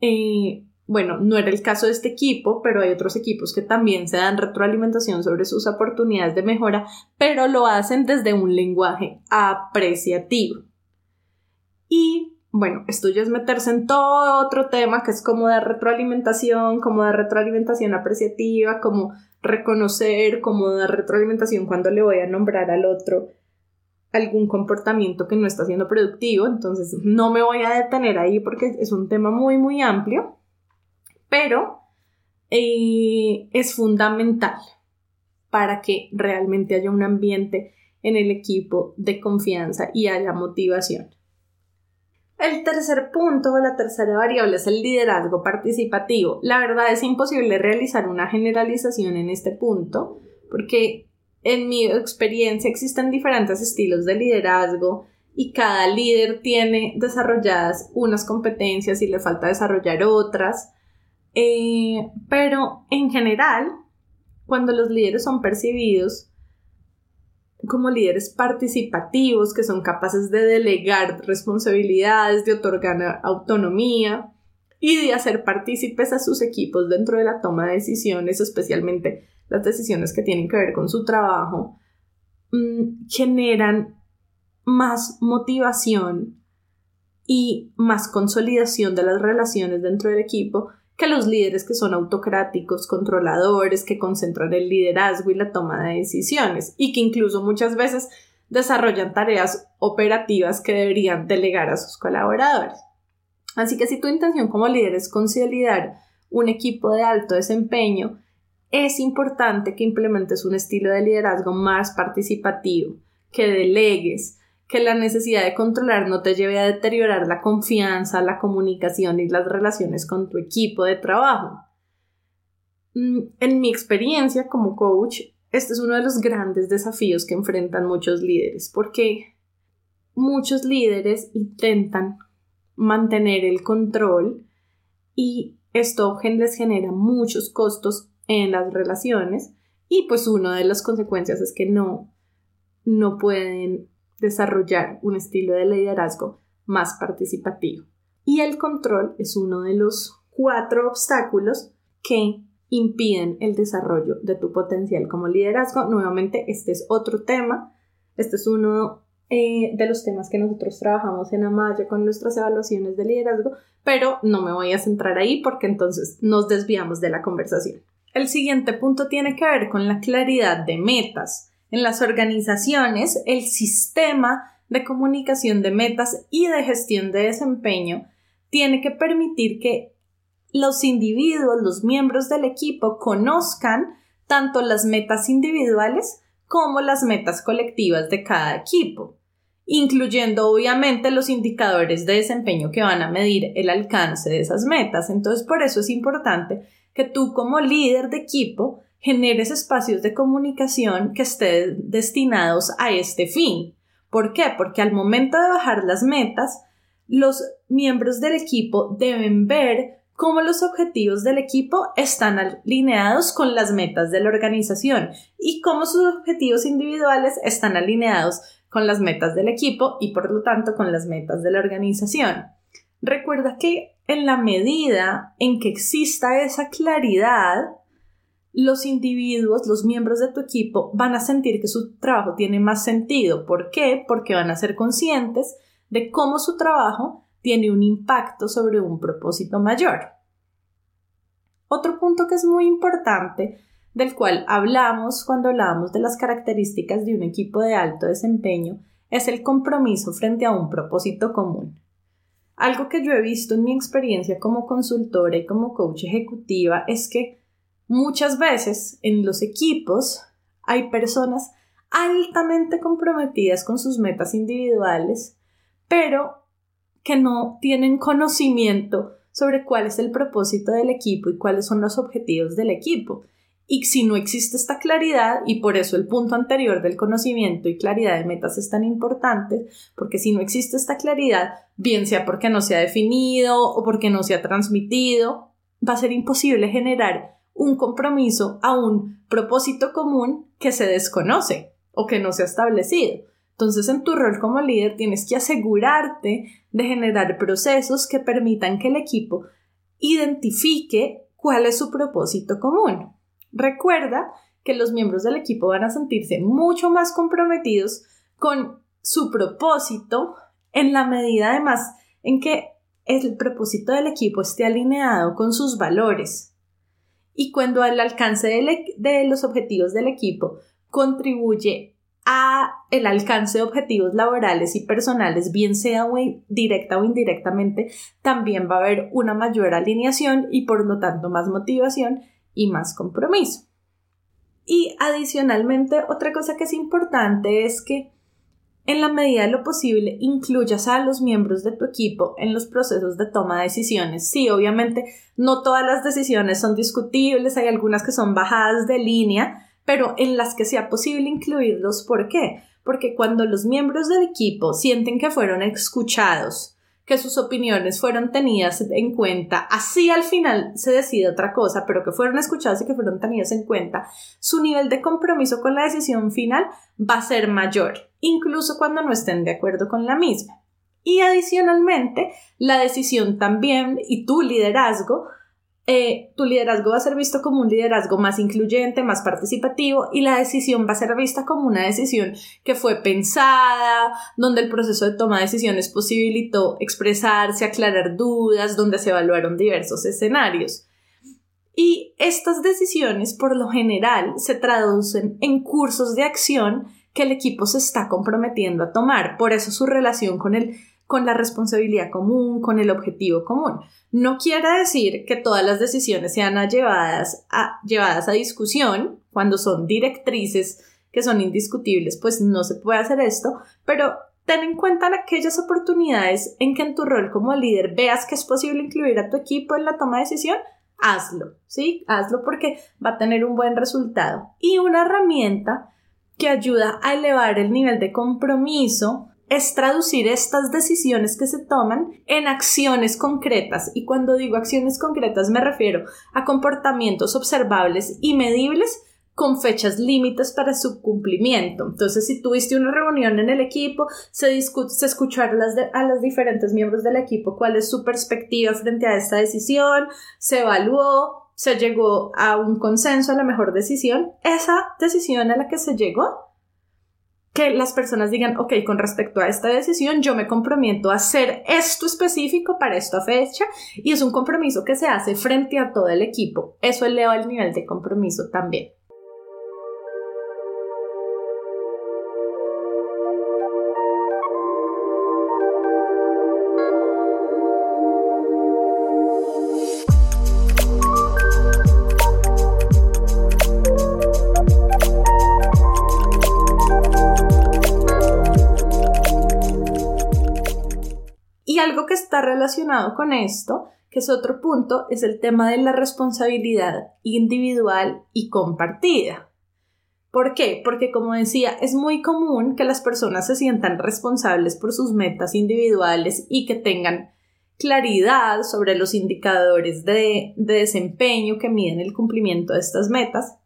Eh, bueno, no era el caso de este equipo, pero hay otros equipos que también se dan retroalimentación sobre sus oportunidades de mejora, pero lo hacen desde un lenguaje apreciativo. Y bueno, esto ya es meterse en todo otro tema que es como de retroalimentación, como de retroalimentación apreciativa, como reconocer, como de retroalimentación cuando le voy a nombrar al otro algún comportamiento que no está siendo productivo. Entonces no me voy a detener ahí porque es un tema muy, muy amplio, pero eh, es fundamental para que realmente haya un ambiente en el equipo de confianza y haya motivación. El tercer punto o la tercera variable es el liderazgo participativo. La verdad es imposible realizar una generalización en este punto porque en mi experiencia existen diferentes estilos de liderazgo y cada líder tiene desarrolladas unas competencias y le falta desarrollar otras. Eh, pero en general, cuando los líderes son percibidos como líderes participativos que son capaces de delegar responsabilidades, de otorgar autonomía y de hacer partícipes a sus equipos dentro de la toma de decisiones, especialmente las decisiones que tienen que ver con su trabajo, mm, generan más motivación y más consolidación de las relaciones dentro del equipo que los líderes que son autocráticos, controladores, que concentran el liderazgo y la toma de decisiones y que incluso muchas veces desarrollan tareas operativas que deberían delegar a sus colaboradores. Así que si tu intención como líder es consolidar un equipo de alto desempeño, es importante que implementes un estilo de liderazgo más participativo, que delegues, que la necesidad de controlar no te lleve a deteriorar la confianza, la comunicación y las relaciones con tu equipo de trabajo. Mm, en mi experiencia como coach, este es uno de los grandes desafíos que enfrentan muchos líderes, porque muchos líderes intentan mantener el control y esto les genera muchos costos en las relaciones y pues una de las consecuencias es que no, no pueden desarrollar un estilo de liderazgo más participativo. Y el control es uno de los cuatro obstáculos que impiden el desarrollo de tu potencial como liderazgo. Nuevamente, este es otro tema. Este es uno eh, de los temas que nosotros trabajamos en Amaya con nuestras evaluaciones de liderazgo, pero no me voy a centrar ahí porque entonces nos desviamos de la conversación. El siguiente punto tiene que ver con la claridad de metas. En las organizaciones, el sistema de comunicación de metas y de gestión de desempeño tiene que permitir que los individuos, los miembros del equipo conozcan tanto las metas individuales como las metas colectivas de cada equipo, incluyendo obviamente los indicadores de desempeño que van a medir el alcance de esas metas. Entonces, por eso es importante que tú como líder de equipo generes espacios de comunicación que estén destinados a este fin. ¿Por qué? Porque al momento de bajar las metas, los miembros del equipo deben ver cómo los objetivos del equipo están alineados con las metas de la organización y cómo sus objetivos individuales están alineados con las metas del equipo y por lo tanto con las metas de la organización. Recuerda que en la medida en que exista esa claridad, los individuos, los miembros de tu equipo van a sentir que su trabajo tiene más sentido. ¿Por qué? Porque van a ser conscientes de cómo su trabajo tiene un impacto sobre un propósito mayor. Otro punto que es muy importante, del cual hablamos cuando hablamos de las características de un equipo de alto desempeño, es el compromiso frente a un propósito común. Algo que yo he visto en mi experiencia como consultora y como coach ejecutiva es que muchas veces en los equipos hay personas altamente comprometidas con sus metas individuales, pero que no tienen conocimiento sobre cuál es el propósito del equipo y cuáles son los objetivos del equipo. Y si no existe esta claridad, y por eso el punto anterior del conocimiento y claridad de metas es tan importante, porque si no existe esta claridad, bien sea porque no se ha definido o porque no se ha transmitido, va a ser imposible generar un compromiso a un propósito común que se desconoce o que no se ha establecido. Entonces, en tu rol como líder tienes que asegurarte de generar procesos que permitan que el equipo identifique cuál es su propósito común. Recuerda que los miembros del equipo van a sentirse mucho más comprometidos con su propósito en la medida además en que el propósito del equipo esté alineado con sus valores. Y cuando el alcance e, de, los objetivos del equipo contribuye a el alcance de objetivos laborales y personales, bien sea directa o indirectamente, también va a haber una mayor alineación y por lo tanto más motivación y más compromiso. Y adicionalmente, otra cosa que es importante es que en la medida de lo posible incluyas a los miembros de tu equipo en los procesos de toma de decisiones. Sí, obviamente no todas las decisiones son discutibles, hay algunas que son bajadas de línea, pero en las que sea posible incluirlos. ¿Por qué? Porque cuando los miembros del equipo sienten que fueron escuchados, que sus opiniones fueron tenidas en cuenta, así al final se decide otra cosa, pero que fueron escuchadas y que fueron tenidas en cuenta, su nivel de compromiso con la decisión final va a ser mayor, incluso cuando no estén de acuerdo con la misma. Y adicionalmente, la decisión también y tu liderazgo eh, tu liderazgo va a ser visto como un liderazgo más incluyente, más participativo y la decisión va a ser vista como una decisión que fue pensada, donde el proceso de toma de decisiones posibilitó expresarse, aclarar dudas, donde se evaluaron diversos escenarios. Y estas decisiones, por lo general, se traducen en cursos de acción que el equipo se está comprometiendo a tomar. Por eso su relación con el con la responsabilidad común, con el objetivo común. No quiere decir que todas las decisiones sean llevadas a, llevadas a discusión cuando son directrices que son indiscutibles, pues no se puede hacer esto, pero ten en cuenta aquellas oportunidades en que en tu rol como líder veas que es posible incluir a tu equipo en la toma de decisión, hazlo, ¿sí? Hazlo porque va a tener un buen resultado. Y una herramienta que ayuda a elevar el nivel de compromiso es traducir estas decisiones que se toman en acciones concretas. Y cuando digo acciones concretas me refiero a comportamientos observables y medibles con fechas límites para su cumplimiento. Entonces, si tuviste una reunión en el equipo, se, se escuchó a las, a los diferentes miembros del equipo cuál es su perspectiva frente a esta decisión, se evaluó, se llegó a un consenso a la mejor decisión. Esa decisión a la que se llegó que las personas digan, ok, con respecto a esta decisión, yo me comprometo a hacer esto específico para esta fecha y es un compromiso que se hace frente a todo el equipo. Eso eleva el nivel de compromiso también. Relacionado con esto, que es otro punto, es el tema de la responsabilidad individual y compartida. ¿Por qué? Porque como decía, es muy común que las personas se sientan responsables por sus metas individuales y que tengan claridad sobre los indicadores de, de desempeño que miden el cumplimiento de estas metas,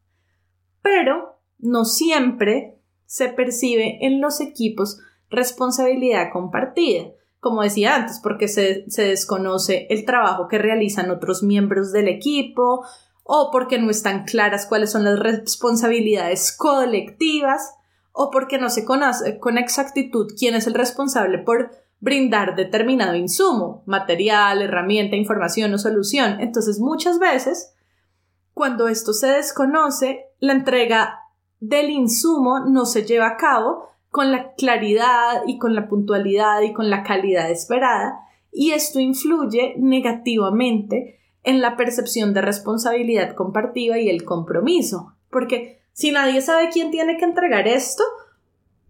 pero no siempre se percibe en los equipos responsabilidad compartida como decía antes, porque se, desconoce el trabajo que realizan otros miembros del equipo o porque no están claras cuáles son las responsabilidades colectivas o porque no se conoce con exactitud quién es el responsable por brindar determinado insumo, material, herramienta, información o solución. Entonces muchas veces, cuando esto se desconoce, la entrega del insumo no se lleva a cabo con la claridad y con la puntualidad y con la calidad esperada y esto influye negativamente en la percepción de responsabilidad compartida y el compromiso, porque si nadie sabe quién tiene que entregar esto,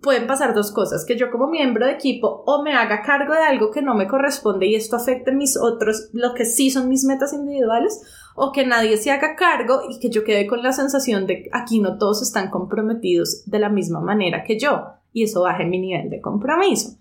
pueden pasar dos cosas, que yo como miembro de equipo o me haga cargo de algo que no me corresponde y esto afecte mis otros, lo que sí son mis metas individuales, o que nadie se haga cargo y que yo quede con la sensación de aquí no todos están comprometidos de la misma manera que yo y eso baja mi nivel de compromiso.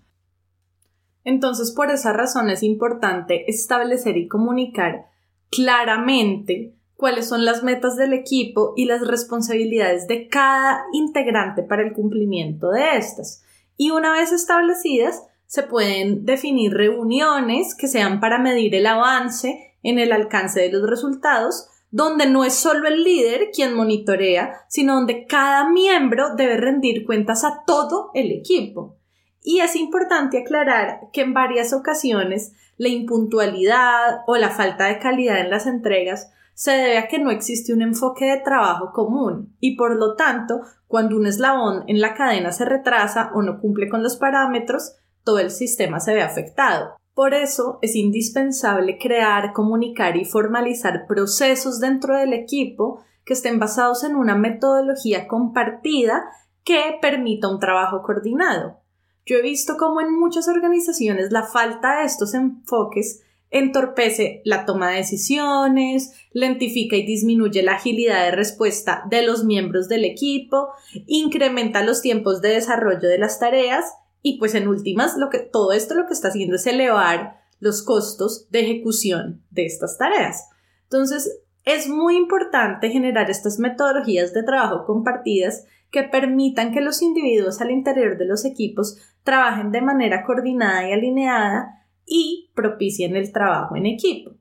Entonces, por esa razón es importante establecer y comunicar claramente cuáles son las metas del equipo y las responsabilidades de cada integrante para el cumplimiento de estas. Y una vez establecidas, se pueden definir reuniones que sean para medir el avance en el alcance de los resultados donde no es solo el líder quien monitorea, sino donde cada miembro debe rendir cuentas a todo el equipo. Y es importante aclarar que en varias ocasiones la impuntualidad o la falta de calidad en las entregas se debe a que no existe un enfoque de trabajo común y por lo tanto, cuando un eslabón en la cadena se retrasa o no cumple con los parámetros, todo el sistema se ve afectado. Por eso es indispensable crear, comunicar y formalizar procesos dentro del equipo que estén basados en una metodología compartida que permita un trabajo coordinado. Yo he visto cómo en muchas organizaciones la falta de estos enfoques entorpece la toma de decisiones, lentifica y disminuye la agilidad de respuesta de los miembros del equipo, incrementa los tiempos de desarrollo de las tareas y pues en últimas, lo que, todo esto lo que está haciendo es elevar los costos de ejecución de estas tareas. Entonces, es muy importante generar estas metodologías de trabajo compartidas que permitan que los individuos al interior de los equipos trabajen de manera coordinada y alineada y propicien el trabajo en equipo.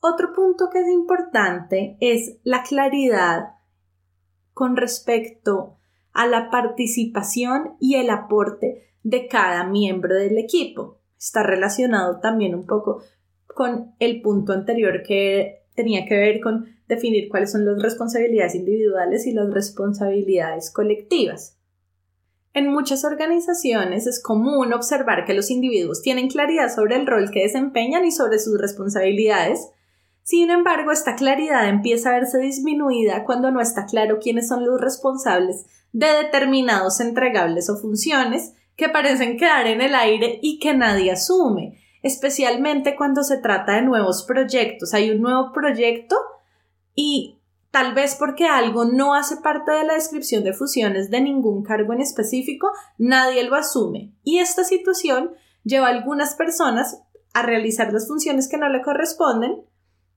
Otro punto que es importante es la claridad con respecto a la participación y el aporte de cada miembro del equipo. Está relacionado también un poco con el punto anterior que tenía que ver con definir cuáles son las responsabilidades individuales y las responsabilidades colectivas. En muchas organizaciones es común observar que los individuos tienen claridad sobre el rol que desempeñan y sobre sus responsabilidades. Sin embargo, esta claridad empieza a verse disminuida cuando no está claro quiénes son los responsables de determinados entregables o funciones que parecen quedar en el aire y que nadie asume, especialmente cuando se trata de nuevos proyectos. Hay un nuevo proyecto y tal vez porque algo no hace parte de la descripción de fusiones de ningún cargo en específico, nadie lo asume. Y esta situación lleva a algunas personas a realizar las funciones que no le corresponden,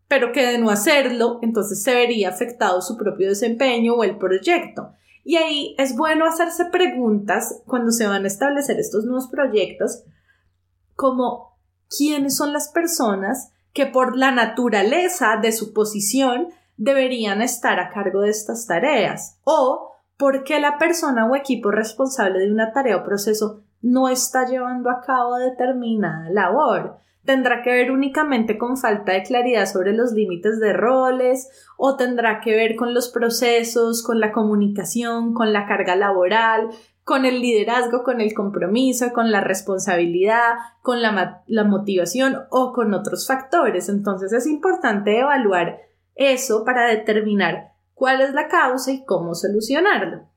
pero que de no hacerlo, entonces se vería afectado su propio desempeño o el proyecto. Y ahí es bueno hacerse preguntas cuando se van a establecer estos nuevos proyectos, como quiénes son las personas que por la naturaleza de su posición deberían estar a cargo de estas tareas o por qué la persona o equipo responsable de una tarea o proceso no está llevando a cabo determinada labor. ¿Tendrá que ver únicamente con falta de claridad sobre los límites de roles o tendrá que ver con los procesos, con la comunicación, con la carga laboral, con el liderazgo, con el compromiso, con la responsabilidad, con la, la motivación o con otros factores? Entonces es importante evaluar eso para determinar cuál es la causa y cómo solucionarlo.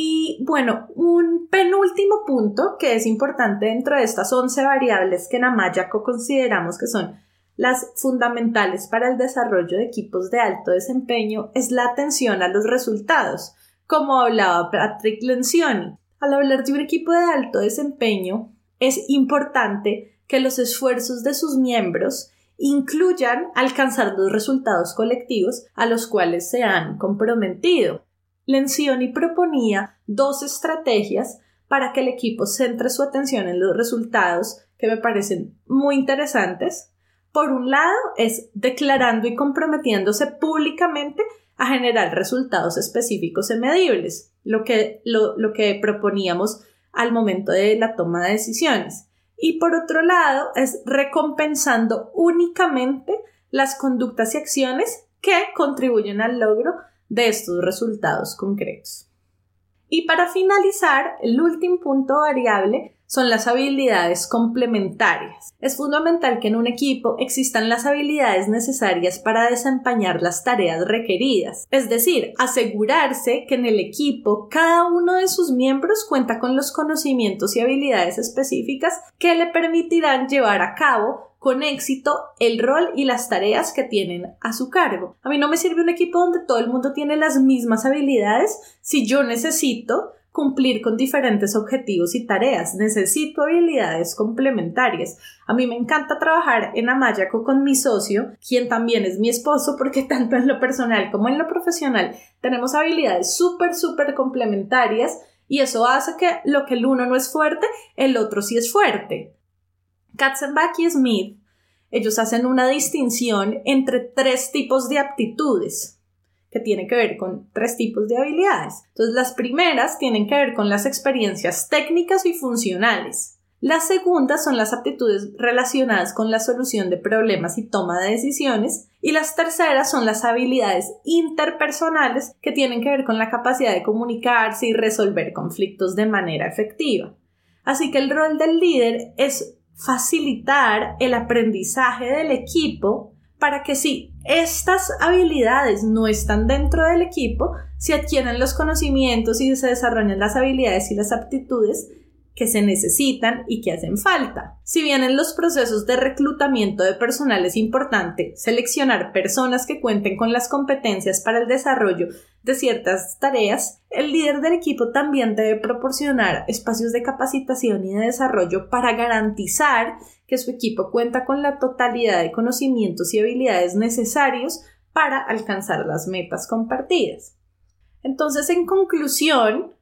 Y bueno, un penúltimo punto que es importante dentro de estas 11 variables que en Amayaco consideramos que son las fundamentales para el desarrollo de equipos de alto desempeño es la atención a los resultados, como hablaba Patrick Lencioni. Al hablar de un equipo de alto desempeño, es importante que los esfuerzos de sus miembros incluyan alcanzar los resultados colectivos a los cuales se han comprometido. Lencioni proponía dos estrategias para que el equipo centre su atención en los resultados que me parecen muy interesantes. Por un lado, es declarando y comprometiéndose públicamente a generar resultados específicos y medibles, lo que, lo, lo que proponíamos al momento de la toma de decisiones y por otro lado es recompensando únicamente las conductas y acciones que contribuyen al logro de estos resultados concretos. Y para finalizar, el último punto variable son las habilidades complementarias. Es fundamental que en un equipo existan las habilidades necesarias para desempeñar las tareas requeridas, es decir, asegurarse que en el equipo cada uno de sus miembros cuenta con los conocimientos y habilidades específicas que le permitirán llevar a cabo con éxito el rol y las tareas que tienen a su cargo. A mí no me sirve un equipo donde todo el mundo tiene las mismas habilidades si yo necesito cumplir con diferentes objetivos y tareas. Necesito habilidades complementarias. A mí me encanta trabajar en Amayaco con mi socio, quien también es mi esposo, porque tanto en lo personal como en lo profesional tenemos habilidades súper, súper complementarias y eso hace que lo que el uno no es fuerte, el otro sí es fuerte. Katzenbach y Smith, ellos hacen una distinción entre tres tipos de aptitudes que tiene que ver con tres tipos de habilidades. Entonces, las primeras tienen que ver con las experiencias técnicas y funcionales. Las segundas son las aptitudes relacionadas con la solución de problemas y toma de decisiones. Y las terceras son las habilidades interpersonales que tienen que ver con la capacidad de comunicarse y resolver conflictos de manera efectiva. Así que el rol del líder es facilitar el aprendizaje del equipo para que si estas habilidades no están dentro del equipo, se adquieren los conocimientos y se desarrollan las habilidades y las aptitudes que se necesitan y que hacen falta. Si bien en los procesos de reclutamiento de personal es importante seleccionar personas que cuenten con las competencias para el desarrollo de ciertas tareas, el líder del equipo también debe proporcionar espacios de capacitación y de desarrollo para garantizar que su equipo cuenta con la totalidad de conocimientos y habilidades necesarios para alcanzar las metas compartidas. Entonces, en conclusión,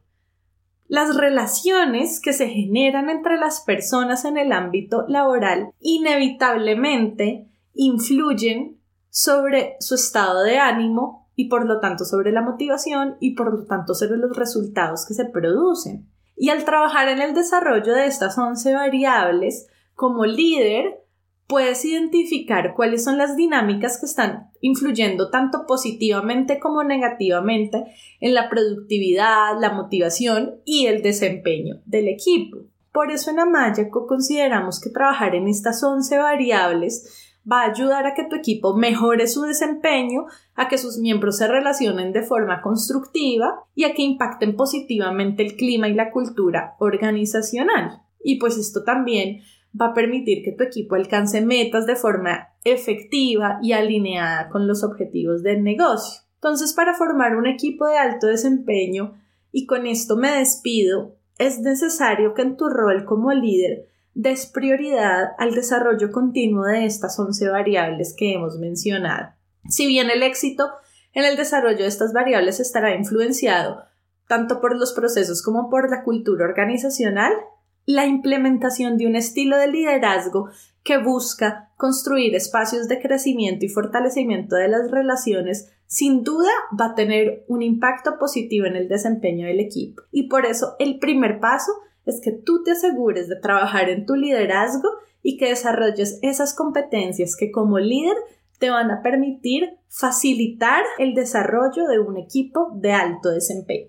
las relaciones que se generan entre las personas en el ámbito laboral inevitablemente influyen sobre su estado de ánimo y por lo tanto sobre la motivación y por lo tanto sobre los resultados que se producen. Y al trabajar en el desarrollo de estas 11 variables, como líder, puedes identificar cuáles son las dinámicas que están influyendo tanto positivamente como negativamente en la productividad, la motivación y el desempeño del equipo. Por eso en Amayaco consideramos que trabajar en estas 11 variables va a ayudar a que tu equipo mejore su desempeño, a que sus miembros se relacionen de forma constructiva y a que impacten positivamente el clima y la cultura organizacional. Y pues esto también va a permitir que tu equipo alcance metas de forma efectiva y alineada con los objetivos del negocio. Entonces, para formar un equipo de alto desempeño, y con esto me despido, es necesario que en tu rol como líder des prioridad al desarrollo continuo de estas 11 variables que hemos mencionado. Si bien el éxito en el desarrollo de estas variables estará influenciado tanto por los procesos como por la cultura organizacional, la implementación de un estilo de liderazgo que busca construir espacios de crecimiento y fortalecimiento de las relaciones sin duda va a tener un impacto positivo en el desempeño del equipo. Y por eso el primer paso es que tú te asegures de trabajar en tu liderazgo y que desarrolles esas competencias que como líder te van a permitir facilitar el desarrollo de un equipo de alto desempeño.